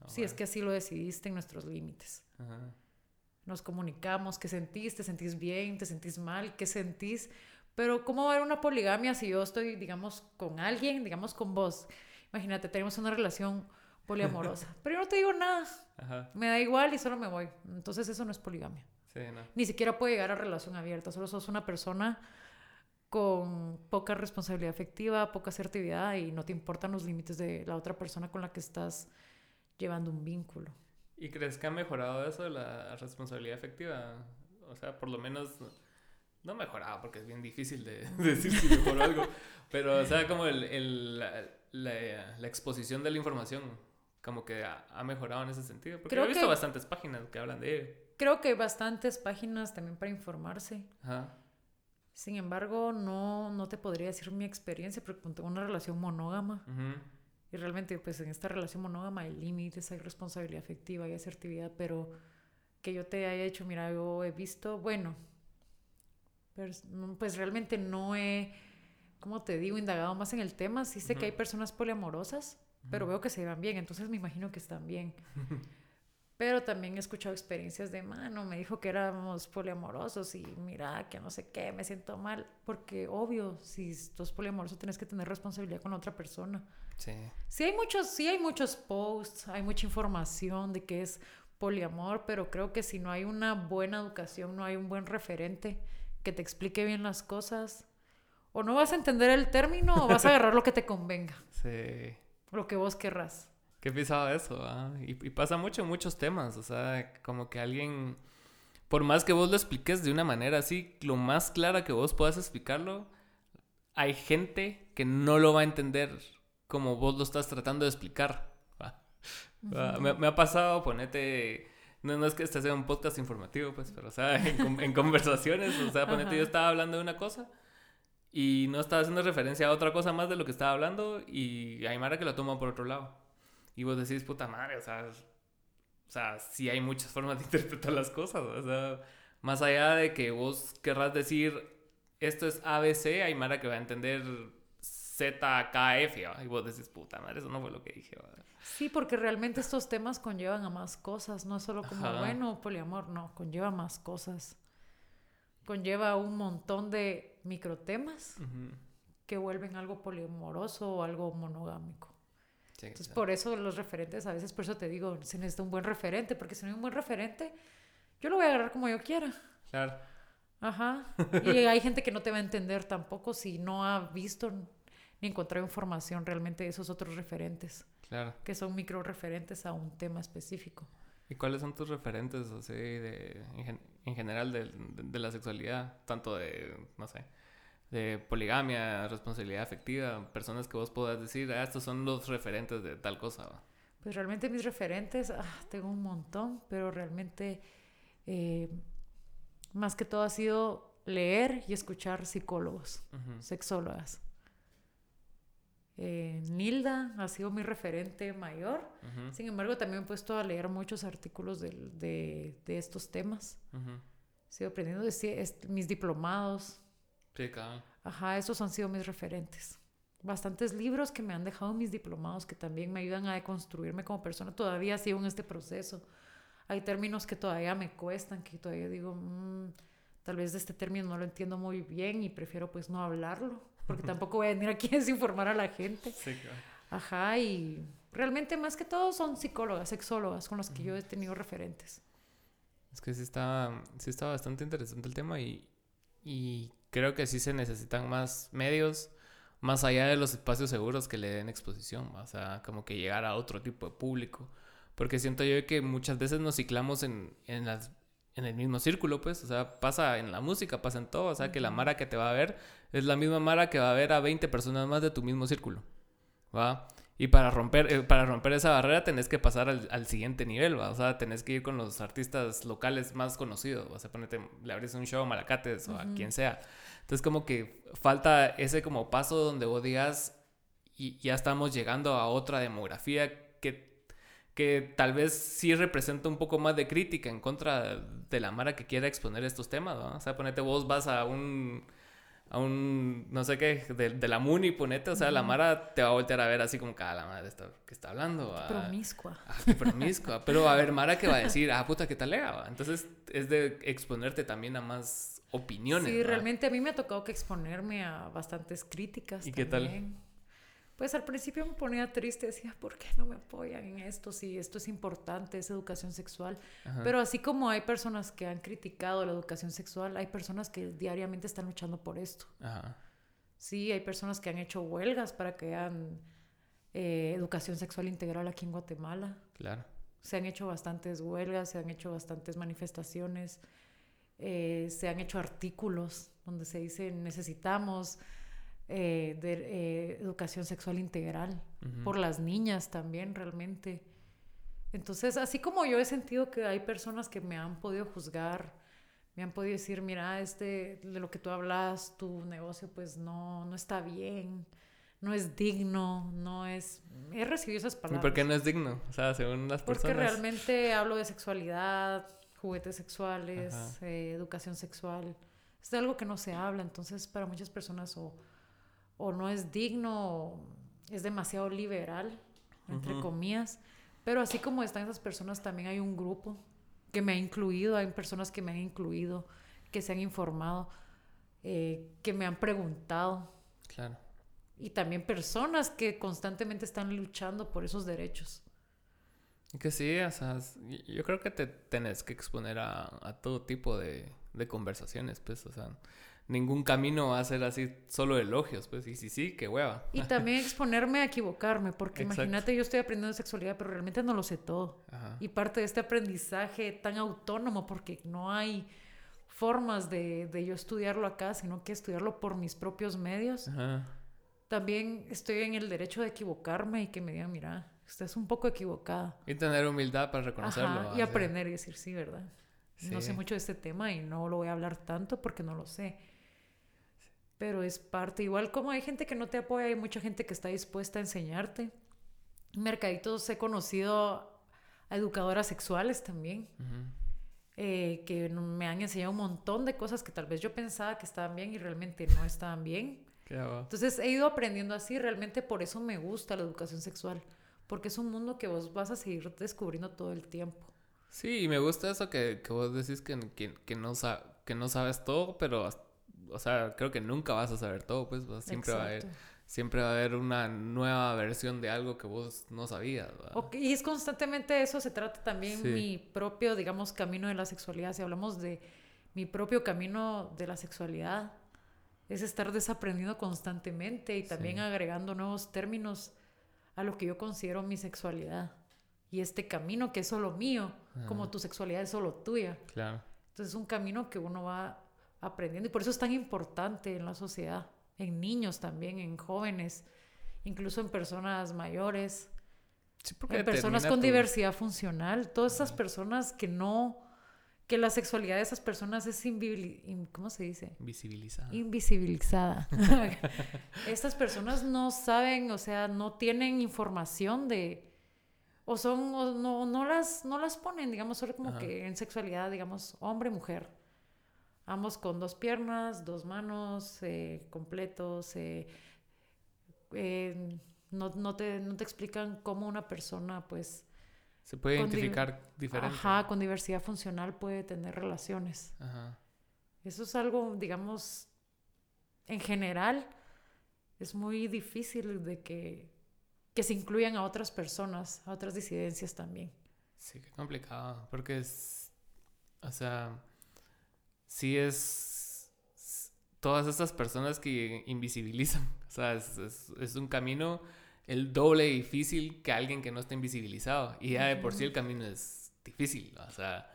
Ah, Si es que así lo decidiste en nuestros límites. Ajá. Nos comunicamos, qué sentís, te sentís bien, te sentís mal, qué sentís. Pero ¿cómo va a haber una poligamia si yo estoy, digamos, con alguien, digamos, con vos? Imagínate, tenemos una relación poliamorosa, pero yo no te digo nada, Ajá. me da igual y solo me voy. Entonces eso no es poligamia. Sí, no. Ni siquiera puede llegar a relación abierta, solo sos una persona con poca responsabilidad afectiva, poca asertividad y no te importan los límites de la otra persona con la que estás llevando un vínculo. ¿Y crees que ha mejorado eso, la responsabilidad efectiva? O sea, por lo menos, no mejorado, porque es bien difícil de decir si mejoró algo, pero, o sea, como el, el- la, la- la exposición de la información, como que ha, ha mejorado en ese sentido. Porque Creo he visto que- bastantes páginas que hablan de ello. Creo que hay bastantes páginas también para informarse. Ajá. Sin embargo, no, no te podría decir mi experiencia porque tengo una relación monógama. Y realmente, pues en esta relación monógama hay límites, hay responsabilidad afectiva, hay asertividad, pero que yo te haya hecho, mira, yo he visto, bueno, pues, pues realmente no he, como te digo, indagado más en el tema. Sí sé que hay personas poliamorosas, pero veo que se llevan bien, entonces me imagino que están bien. Pero también he escuchado experiencias de, mano, me dijo que éramos poliamorosos y mira, que no sé qué, me siento mal. Porque obvio, si estás poliamoroso tienes que tener responsabilidad con otra persona. Sí. Sí hay muchos, sí hay muchos posts, hay mucha información de que es poliamor, pero creo que si no hay una buena educación, no hay un buen referente que te explique bien las cosas, o no vas a entender el término o vas a agarrar lo que te convenga. Sí. Lo que vos querrás. Qué pisado eso, ¿ah? y, pasa mucho en muchos temas, o sea, como que alguien, por más que vos lo expliques de una manera así, lo más clara que vos puedas explicarlo, hay gente que no lo va a entender como vos lo estás tratando de explicar. me, ha pasado, ponete, no, no es que este sea un podcast informativo, pues, pero, o sea, en, conversaciones, o sea, ponete, yo estaba hablando de una cosa y no estaba haciendo referencia a otra cosa más de lo que estaba hablando y hay Mara que lo toma por otro lado. Y vos decís, puta madre, o sea, o sea, sí hay muchas formas de interpretar las cosas, o sea, más allá de que vos querrás decir, esto es ABC, hay Mara que va a entender ZKF, y vos decís, puta madre, eso no fue lo que dije. Sí, porque realmente estos temas conllevan a más cosas, no es solo como, bueno, poliamor, no, conlleva más cosas. Conlleva un montón de microtemas que vuelven algo poliamoroso o algo monogámico. Entonces, por eso los referentes, a veces por eso te digo, se necesita un buen referente, porque si no hay un buen referente, yo lo voy a agarrar como yo quiera. Claro. Ajá. Y hay gente que no te va a entender tampoco si no ha visto ni encontrado información realmente de esos otros referentes. Claro. Que son micro referentes a un tema específico. ¿Y cuáles son tus referentes así de, en, general de, de la sexualidad? Tanto de, no sé, de poligamia, responsabilidad afectiva, personas que vos puedas decir, ah, estos son los referentes de tal cosa. Pues realmente mis referentes, ah, tengo un montón, pero realmente eh, más que todo ha sido leer y escuchar psicólogos, sexólogas. Eh, Nilda ha sido mi referente mayor. Sin embargo, también he puesto a leer muchos artículos de, de, de estos temas. He sido aprendiendo de, mis diplomados, Ajá, esos han sido mis referentes. Bastantes libros que me han dejado mis diplomados que también me ayudan a deconstruirme como persona. Todavía sigo en este proceso. Hay términos que todavía me cuestan, que todavía digo, mm, tal vez de este término no lo entiendo muy bien y prefiero pues no hablarlo, porque tampoco voy a venir aquí a desinformar a la gente. Sí, claro. Ajá, y realmente más que todo son psicólogas, sexólogas con las que yo he tenido referentes. Es que sí está, sí está bastante interesante el tema y, y creo que sí se necesitan más medios más allá de los espacios seguros que le den exposición, o sea, como que llegar a otro tipo de público. Porque siento yo que muchas veces nos ciclamos en, en, las, en el mismo círculo, pues, o sea, pasa en la música, pasa en todo, o sea, que la Mara que te va a ver es la misma Mara que va a ver a 20 personas más de tu mismo círculo, ¿va? Y para romper, eh, para romper esa barrera tenés que pasar al, al siguiente nivel, ¿va? o sea, tenés que ir con los artistas locales más conocidos, o sea, ponete, le abrís un show a Malacates o a quien sea. Entonces como que falta ese como paso donde vos digas, y ya estamos llegando a otra demografía que, que tal vez sí representa un poco más de crítica en contra de la Mara que quiera exponer estos temas, ¿no? O sea, ponete vos vas a un a un, no sé qué, de, la Muni, ponete, o sea, la Mara te va a voltear a ver así como, cada la madre está, que está hablando. Qué promiscua. Ah, qué promiscua. Pero a ver, Mara que va a decir, ah, puta, qué talega. Entonces es de exponerte también a más opiniones. Sí, realmente a mí me ha tocado que exponerme a bastantes críticas. ¿Y qué tal? Pues al principio me ponía triste, decía, ¿por qué no me apoyan en esto? Si esto es importante, es educación sexual. Pero así como hay personas que han criticado la educación sexual, hay personas que diariamente están luchando por esto. Sí, hay personas que han hecho huelgas para que hagan eh, educación sexual integral aquí en Guatemala. Claro. Se han hecho bastantes huelgas, se han hecho bastantes manifestaciones, eh, se han hecho artículos donde se dice necesitamos eh, de eh, educación sexual integral, por las niñas también realmente. Entonces, así como yo he sentido que hay personas que me han podido juzgar, me han podido decir, mira, este, de lo que tú hablas, tu negocio pues no, no está bien, no es digno, no es... He recibido esas palabras. ¿Y por qué no es digno? O sea, según las personas. Porque realmente hablo de sexualidad, juguetes sexuales, eh, educación sexual. Es algo que no se habla, entonces para muchas personas o, o no es digno o es demasiado liberal, entre comillas. Pero así como están esas personas, también hay un grupo que me ha incluido, hay personas que me han incluido, que se han informado, eh, que me han preguntado. Claro. Y también personas que constantemente están luchando por esos derechos. Que sí, o sea, yo creo que te tenés que exponer a, a todo tipo de, de, conversaciones, pues, o sea, ningún camino va a ser así solo elogios, pues, y sí, sí, qué hueva. Y también exponerme a equivocarme, porque imagínate, yo estoy aprendiendo sexualidad, pero realmente no lo sé todo. Y parte de este aprendizaje tan autónomo, porque no hay formas de, de yo estudiarlo acá, sino que estudiarlo por mis propios medios. También estoy en el derecho de equivocarme y que me digan, mira, estás un poco equivocada. Y tener humildad para reconocerlo. y aprender y decir, sí, ¿verdad? No sé mucho de este tema y no lo voy a hablar tanto porque no lo sé pero es parte. Igual como hay gente que no te apoya, hay mucha gente que está dispuesta a enseñarte. En mercaditos he conocido a educadoras sexuales también, eh, que me han enseñado un montón de cosas que tal vez yo pensaba que estaban bien y realmente no estaban bien. Entonces he ido aprendiendo así, realmente por eso me gusta la educación sexual, porque es un mundo que vos vas a seguir descubriendo todo el tiempo. Sí, y me gusta eso que, que vos decís que, que, que no, que no sabes todo, pero o sea, creo que nunca vas a saber todo, pues siempre va a haber siempre va a haber una nueva versión de algo que vos no sabías. y es constantemente eso, se trata también mi propio, digamos, camino de la sexualidad. Si hablamos de mi propio camino de la sexualidad, es estar desaprendiendo constantemente y también agregando nuevos términos a lo que yo considero mi sexualidad. Y este camino que es solo mío, como tu sexualidad es solo tuya. Claro. Entonces es un camino que uno va aprendiendo. Y por eso es tan importante en la sociedad, en niños también, en jóvenes, incluso en personas mayores, en personas con diversidad funcional, todas esas personas que no, que la sexualidad de esas personas es invisibilizada. ¿cómo se dice? Invisibilizada. Invisibilizada. Estas personas no saben, o sea, no tienen información de o son o no, no las no las ponen digamos solo como que en sexualidad digamos hombre mujer ambos con dos piernas, dos manos, eh, completos. Eh, eh, no, no, te, no te explican cómo una persona, pues... Se puede identificar diferente. Ajá, con diversidad funcional puede tener relaciones. Ajá. Eso es algo, digamos, en general, es muy difícil de que, que se incluyan a otras personas, a otras disidencias también. Sí, qué complicado, porque es, o sea, sí es todas estas personas que invisibilizan. O sea, es, un camino el doble difícil que alguien que no está invisibilizado. Y ya de por sí el camino es difícil. O sea...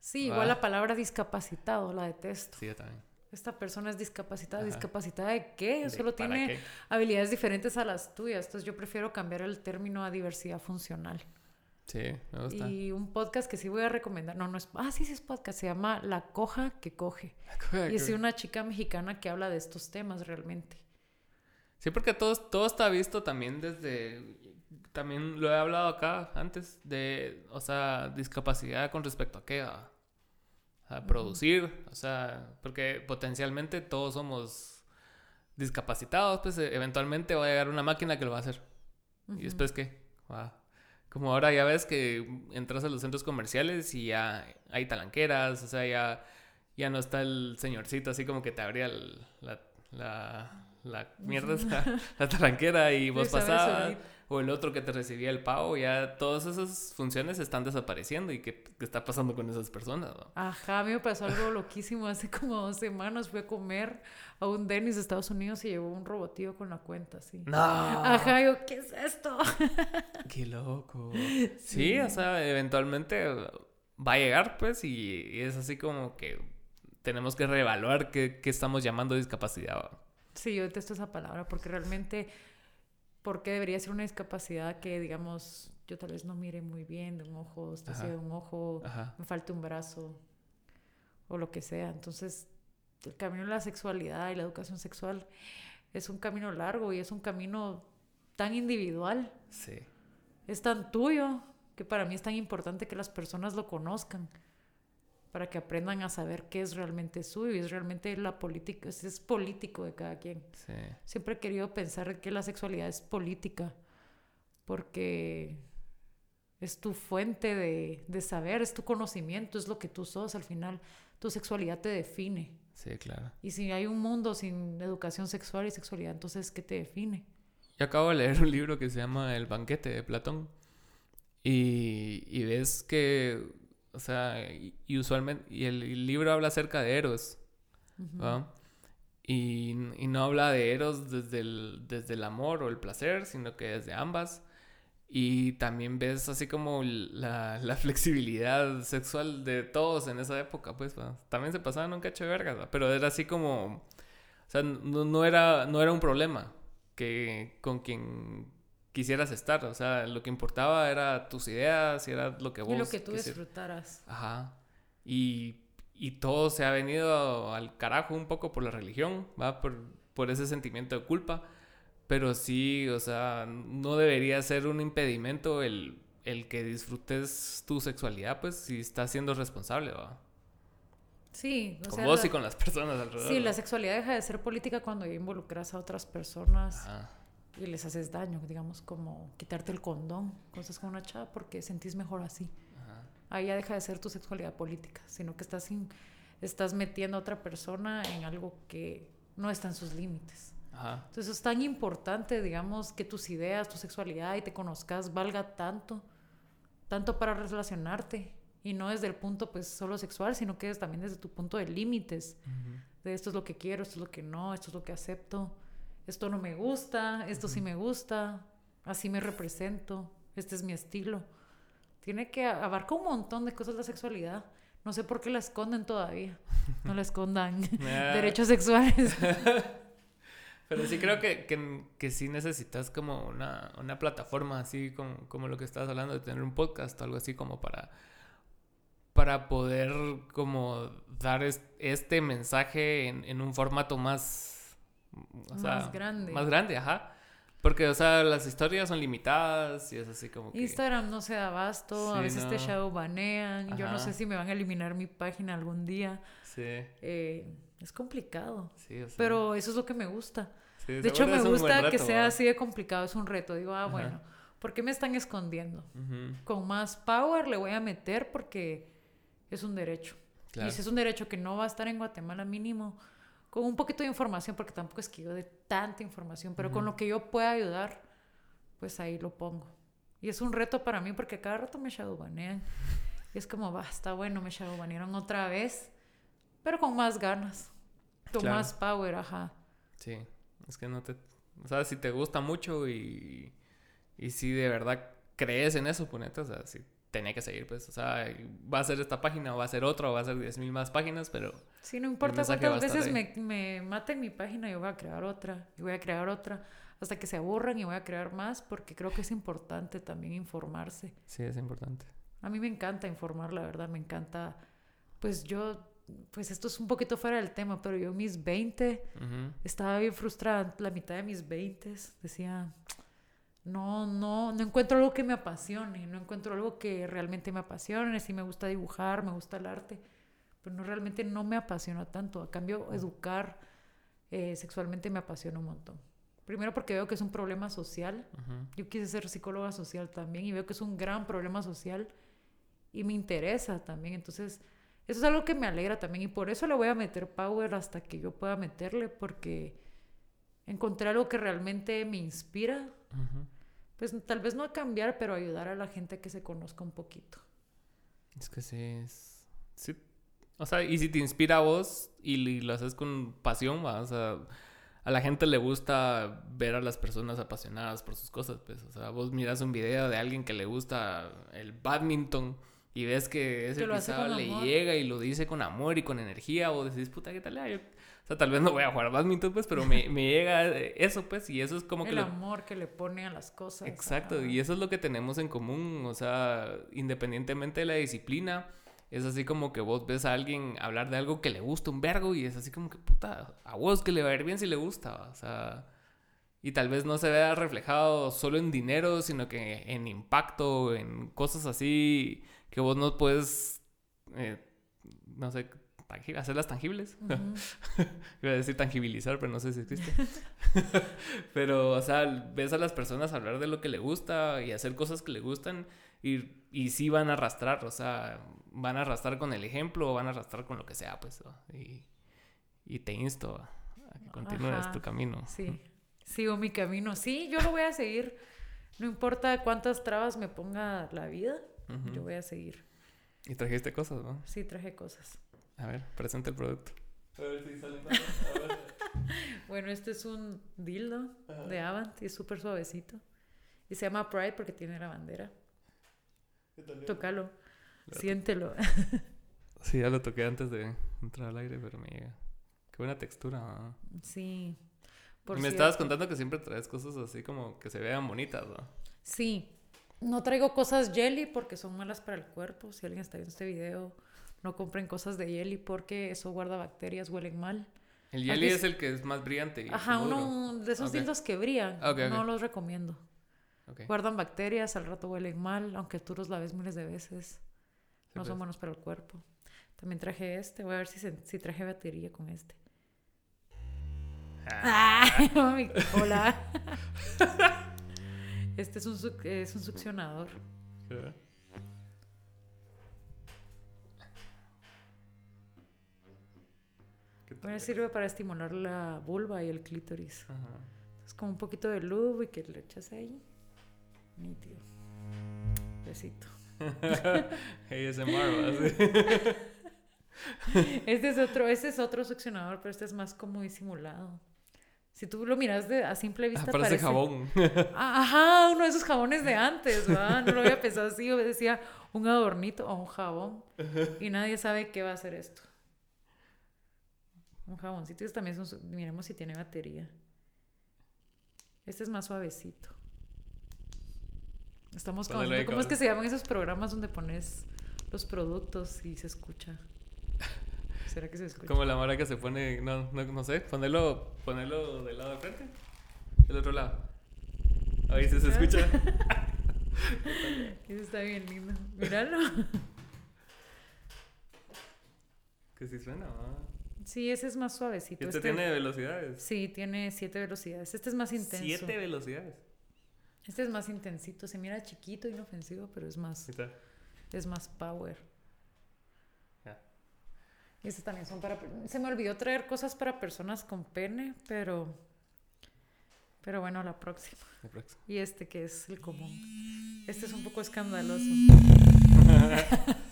Sí, igual la palabra discapacitado la detesto. Sí, yo también. Esta persona es discapacitada. ¿Discapacitada de qué? Solo tiene habilidades diferentes a las tuyas. Entonces yo prefiero cambiar el término a diversidad funcional. Sí, me gusta. Y un podcast que sí voy a recomendar. No, no es. Ah, sí, sí es podcast. Se llama La Coja que Coge. y es una chica mexicana que habla de estos temas realmente. Sí, porque todo, todo está visto también desde. También lo he hablado acá antes de. O sea, discapacidad con respecto a qué. A, producir. O sea, porque potencialmente todos somos discapacitados. Pues eventualmente va a llegar una máquina que lo va a hacer. ¿Y después qué? Va como ahora ya ves que entras a los centros comerciales y ya hay talanqueras, o sea, ya, ya no está el señorcito así como que te abría la, la, la, mierda, la, la talanquera y vos pasabas o el otro que te recibía el pago, ya todas esas funciones están desapareciendo y qué, qué está pasando con esas personas. Ajá, a mí me pasó algo loquísimo. Hace como dos semanas fui a comer a un Dennis de Estados Unidos y llevó un robotillo con la cuenta, así. No. Ajá, yo, ¿qué es esto? Qué loco. Sí, o sea, eventualmente va a llegar, pues, y, es así como que tenemos que reevaluar qué, qué estamos llamando discapacidad. Sí, yo detesto esa palabra porque realmente porque debería ser una discapacidad que, digamos, yo tal vez no mire muy bien de un ojo, estoy de un ojo, me falta un brazo. o lo que sea. Entonces, el camino de la sexualidad y la educación sexual es un camino largo y es un camino tan individual. Sí. Es tan tuyo que para mí es tan importante que las personas lo conozcan para que aprendan a saber qué es realmente suyo y es realmente la política, es, es político de cada quien. Sí. Siempre he querido pensar que la sexualidad es política porque es tu fuente de, de saber, es tu conocimiento, es lo que tú sos al final. Tu sexualidad te define. Sí, claro. Y si hay un mundo sin educación sexual y sexualidad, entonces, ¿qué te define? Yo acabo de leer un libro que se llama El banquete de Platón. Y, y ves que, o sea, y, usualmente, y el, el libro habla acerca de Eros, ¿va? Y, y no habla de Eros desde el, desde el amor o el placer, sino que desde ambas. Y también ves así como la, la flexibilidad sexual de todos en esa época, pues, ¿va? También se pasaban un cacho de vergas. Pero era así como, o sea, no, no era, no era un problema que con quien quisieras estar. O sea, lo que importaba era tus ideas y era lo que vos... Y lo que tú disfrutaras. Ajá. Y, y todo se ha venido al carajo un poco por la religión, ¿va? Por, por ese sentimiento de culpa. Pero sí, o sea, no debería ser un impedimento el, el que disfrutes tu sexualidad, pues, si estás siendo responsable, ¿va? Sí, o Con sea, vos la- y con las personas alrededor. Sí, la sexualidad deja de ser política cuando involucras a otras personas Ajá. Y les haces daño, digamos, como quitarte el condón, cosas con una chava porque sentís mejor así. Ajá. Ahí ya deja de ser tu sexualidad política, sino que estás, in- estás metiendo a otra persona en algo que no está en sus límites. Ajá. Entonces es tan importante, digamos, que tus ideas, tu sexualidad y te conozcas valga tanto, tanto para relacionarte. Y no desde el punto, pues, solo sexual, sino que es también desde tu punto de límites. De esto es lo que quiero, esto es lo que no, esto es lo que acepto. Esto no me gusta, esto sí me gusta, así me represento, este es mi estilo. Tiene que abarcar un montón de cosas la sexualidad. No sé por qué la esconden todavía. No la escondan. Derechos sexuales. Pero sí creo que, que, que sí necesitas como una, una plataforma así como, como lo que estabas hablando de tener un podcast o algo así como para para poder como dar es- este mensaje en, en un formato más o sea, Más grande. más grande ajá porque o sea las historias son limitadas y es así como que Instagram no se da abasto, a Sí, veces te no. shadow banean, yo no sé si me van a eliminar mi página algún día. sí Eh, es complicado, sí o sea, pero eso es lo que me gusta. sí, De hecho, me gusta que sea así de complicado, es un reto. Digo, ah, Ajá. bueno, ¿por qué me están escondiendo? Con más power le voy a meter porque es un derecho. claro. Y si es un derecho que no va a estar en Guatemala mínimo, con un poquito de información, porque tampoco es que yo de tanta información, pero con lo que yo pueda ayudar, pues ahí lo pongo. Y es un reto para mí porque cada rato me shadowbanean. Y es como, va, está bueno, me shadowbanearon otra vez, pero con más ganas, con Claro. más power, ajá. Sí, es que no te... O sea, si te gusta mucho y, y si de verdad crees en eso, ponete, o sea, si tenía que seguir, pues, o sea, va a ser esta página, o va a ser otra, o va a ser 10.000 más páginas, pero Sí, no importa cuántas veces me, me maten mi página, yo voy a crear otra, y voy a crear otra, hasta que se aburran y voy a crear más, porque creo que es importante también informarse. sí, es importante. A mí me encanta informar, la verdad, me encanta. Pues yo, pues esto es un poquito fuera del tema, pero yo mis 20 Ujú, estaba bien frustrada, la mitad de mis 20 decía, no, no, no encuentro algo que me apasione, no encuentro algo que realmente me apasione, sí me gusta dibujar, me gusta el arte, pero no realmente no me apasiona tanto. A cambio, educar eh, sexualmente me apasiona un montón. Primero porque veo que es un problema social. ujú, Yo quise ser psicóloga social también y veo que es un gran problema social y me interesa también. Entonces, eso es algo que me alegra también y por eso le voy a meter power hasta que yo pueda meterle porque encontré algo que realmente me inspira. Pues tal vez no a cambiar, pero ayudar a la gente a que se conozca un poquito. Es que sí, es... Sí. O sea, y si te inspira a vos y, lo haces con pasión, va, o sea, a la gente le gusta ver a las personas apasionadas por sus cosas, pues, o sea, vos miras un video de alguien que le gusta el badminton y ves que ese Que pisado le amor. llega y lo dice con amor y con energía, o decís, puta, ¿qué tal? Yo- sea, tal vez no voy a jugar badminton, pues, pero me, me llega eso, pues, y eso es como que... El lo- amor que le pone a las cosas. Exacto, y eso es lo que tenemos en común, o sea, independientemente de la disciplina, es así como que vos ves a alguien hablar de algo que le gusta un vergo y es así como que, puta, a vos que le va a ir bien si le gusta, o sea, y tal vez no se vea reflejado solo en dinero, sino que en impacto, en cosas así que vos no puedes, eh, no sé, hacerlas tangibles. Iba a decir tangibilizar, pero no sé si existe. pero, o sea, ves a las personas hablar de lo que le gusta y hacer cosas que le gustan y, y sí van a arrastrar, o sea, van a arrastrar con el ejemplo o van a arrastrar con lo que sea, pues. Y, y, te insto a que continúes tu camino. Sí, sigo mi camino. Sí, yo lo voy a seguir. No importa cuántas trabas me ponga la vida, yo voy a seguir. Y trajiste cosas, ¿no? Sí, traje cosas. A ver, presenta el producto. A ver si sale bueno, este es un dildo de Avant y es súper suavecito. Y se llama Pride porque tiene la bandera. Tócalo. Siéntelo. sí, ya lo toqué antes de entrar al aire, pero me llega. Qué buena textura. Sí. y me estabas contando que siempre traes cosas así como que se vean bonitas, ¿no? Sí. No traigo cosas jelly porque son malas para el cuerpo. Si alguien está viendo este video, no compren cosas de jelly porque eso guarda bacterias, huelen mal. El jelly es el que es más brillante. Y Ajá, uno de esos dildos que brillan. no los recomiendo. Guardan bacterias, al rato huelen mal, aunque tú los laves miles de veces. no son pues. buenos para el cuerpo. También traje este. Voy a ver si, si traje batería con este. Ah. hola. este es un, es un succionador. Bueno, sirve para estimular la vulva y el clítoris. Es como un poquito de lube y que le echas ahí. Nítido. Besito. ASMR, Este es otro, este es otro succionador, pero este es más como disimulado. Si tú lo miras de, a simple vista. Ah, parece, jabón. Ah, ajá, uno de esos jabones de antes, ¿verdad? No lo había pensado así, decía un adornito o un jabón. Y nadie sabe qué va a hacer esto. Un jaboncito. Este también es un, miremos si tiene batería. Este es más suavecito. Estamos con... ¿Cómo es que se llaman esos programas donde pones los productos y se escucha? ¿Será que se escucha? Como la mara que se pone, no, no, no sé, ponerlo, ponerlo del lado de frente, del otro lado. Ahí se, se escucha. Eso está bien lindo. Míralo. Que si suena, ¿no? Sí, ese es más suavecito. ¿Este, este tiene velocidades? Sí, tiene siete velocidades. Este es más intenso. ¿Siete velocidades? Este es más intensito. Se mira chiquito, inofensivo, pero es más... Es más power. Ya. Y este también son para... Se me olvidó traer cosas para personas con pene, pero... Pero bueno, la próxima. La próxima. Y este que es el común. Este es un poco escandaloso.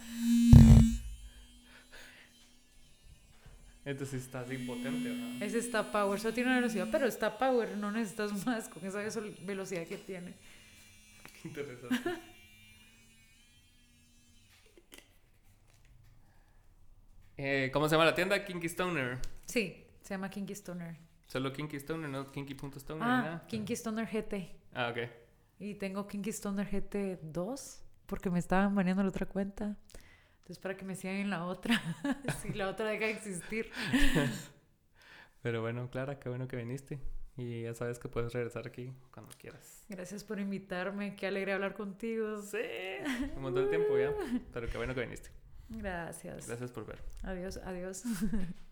Este sí está así potente, ¿verdad? Ese está power, solo tiene una velocidad, pero está power, no necesitas más con esa velocidad que tiene. Qué interesante. eh, ¿Cómo se llama la tienda? Kinky Stoner. Sí, se llama Kinky Stoner. Solo Kinky Stoner, no Kinky.stoner. Ah, nada. Kinky Stoner GT. Ah, ok. Y tengo Kinky Stoner GT 2 porque me estaban baneando la otra cuenta. Entonces, para que me sigan en la otra, si la otra deja de existir. Pero bueno, Clara, qué bueno que viniste. Y ya sabes que puedes regresar aquí cuando quieras. Gracias por invitarme. Qué alegre hablar contigo. Sí, un montón de tiempo ya. Pero qué bueno que viniste. Gracias. Gracias por ver. Adiós, adiós.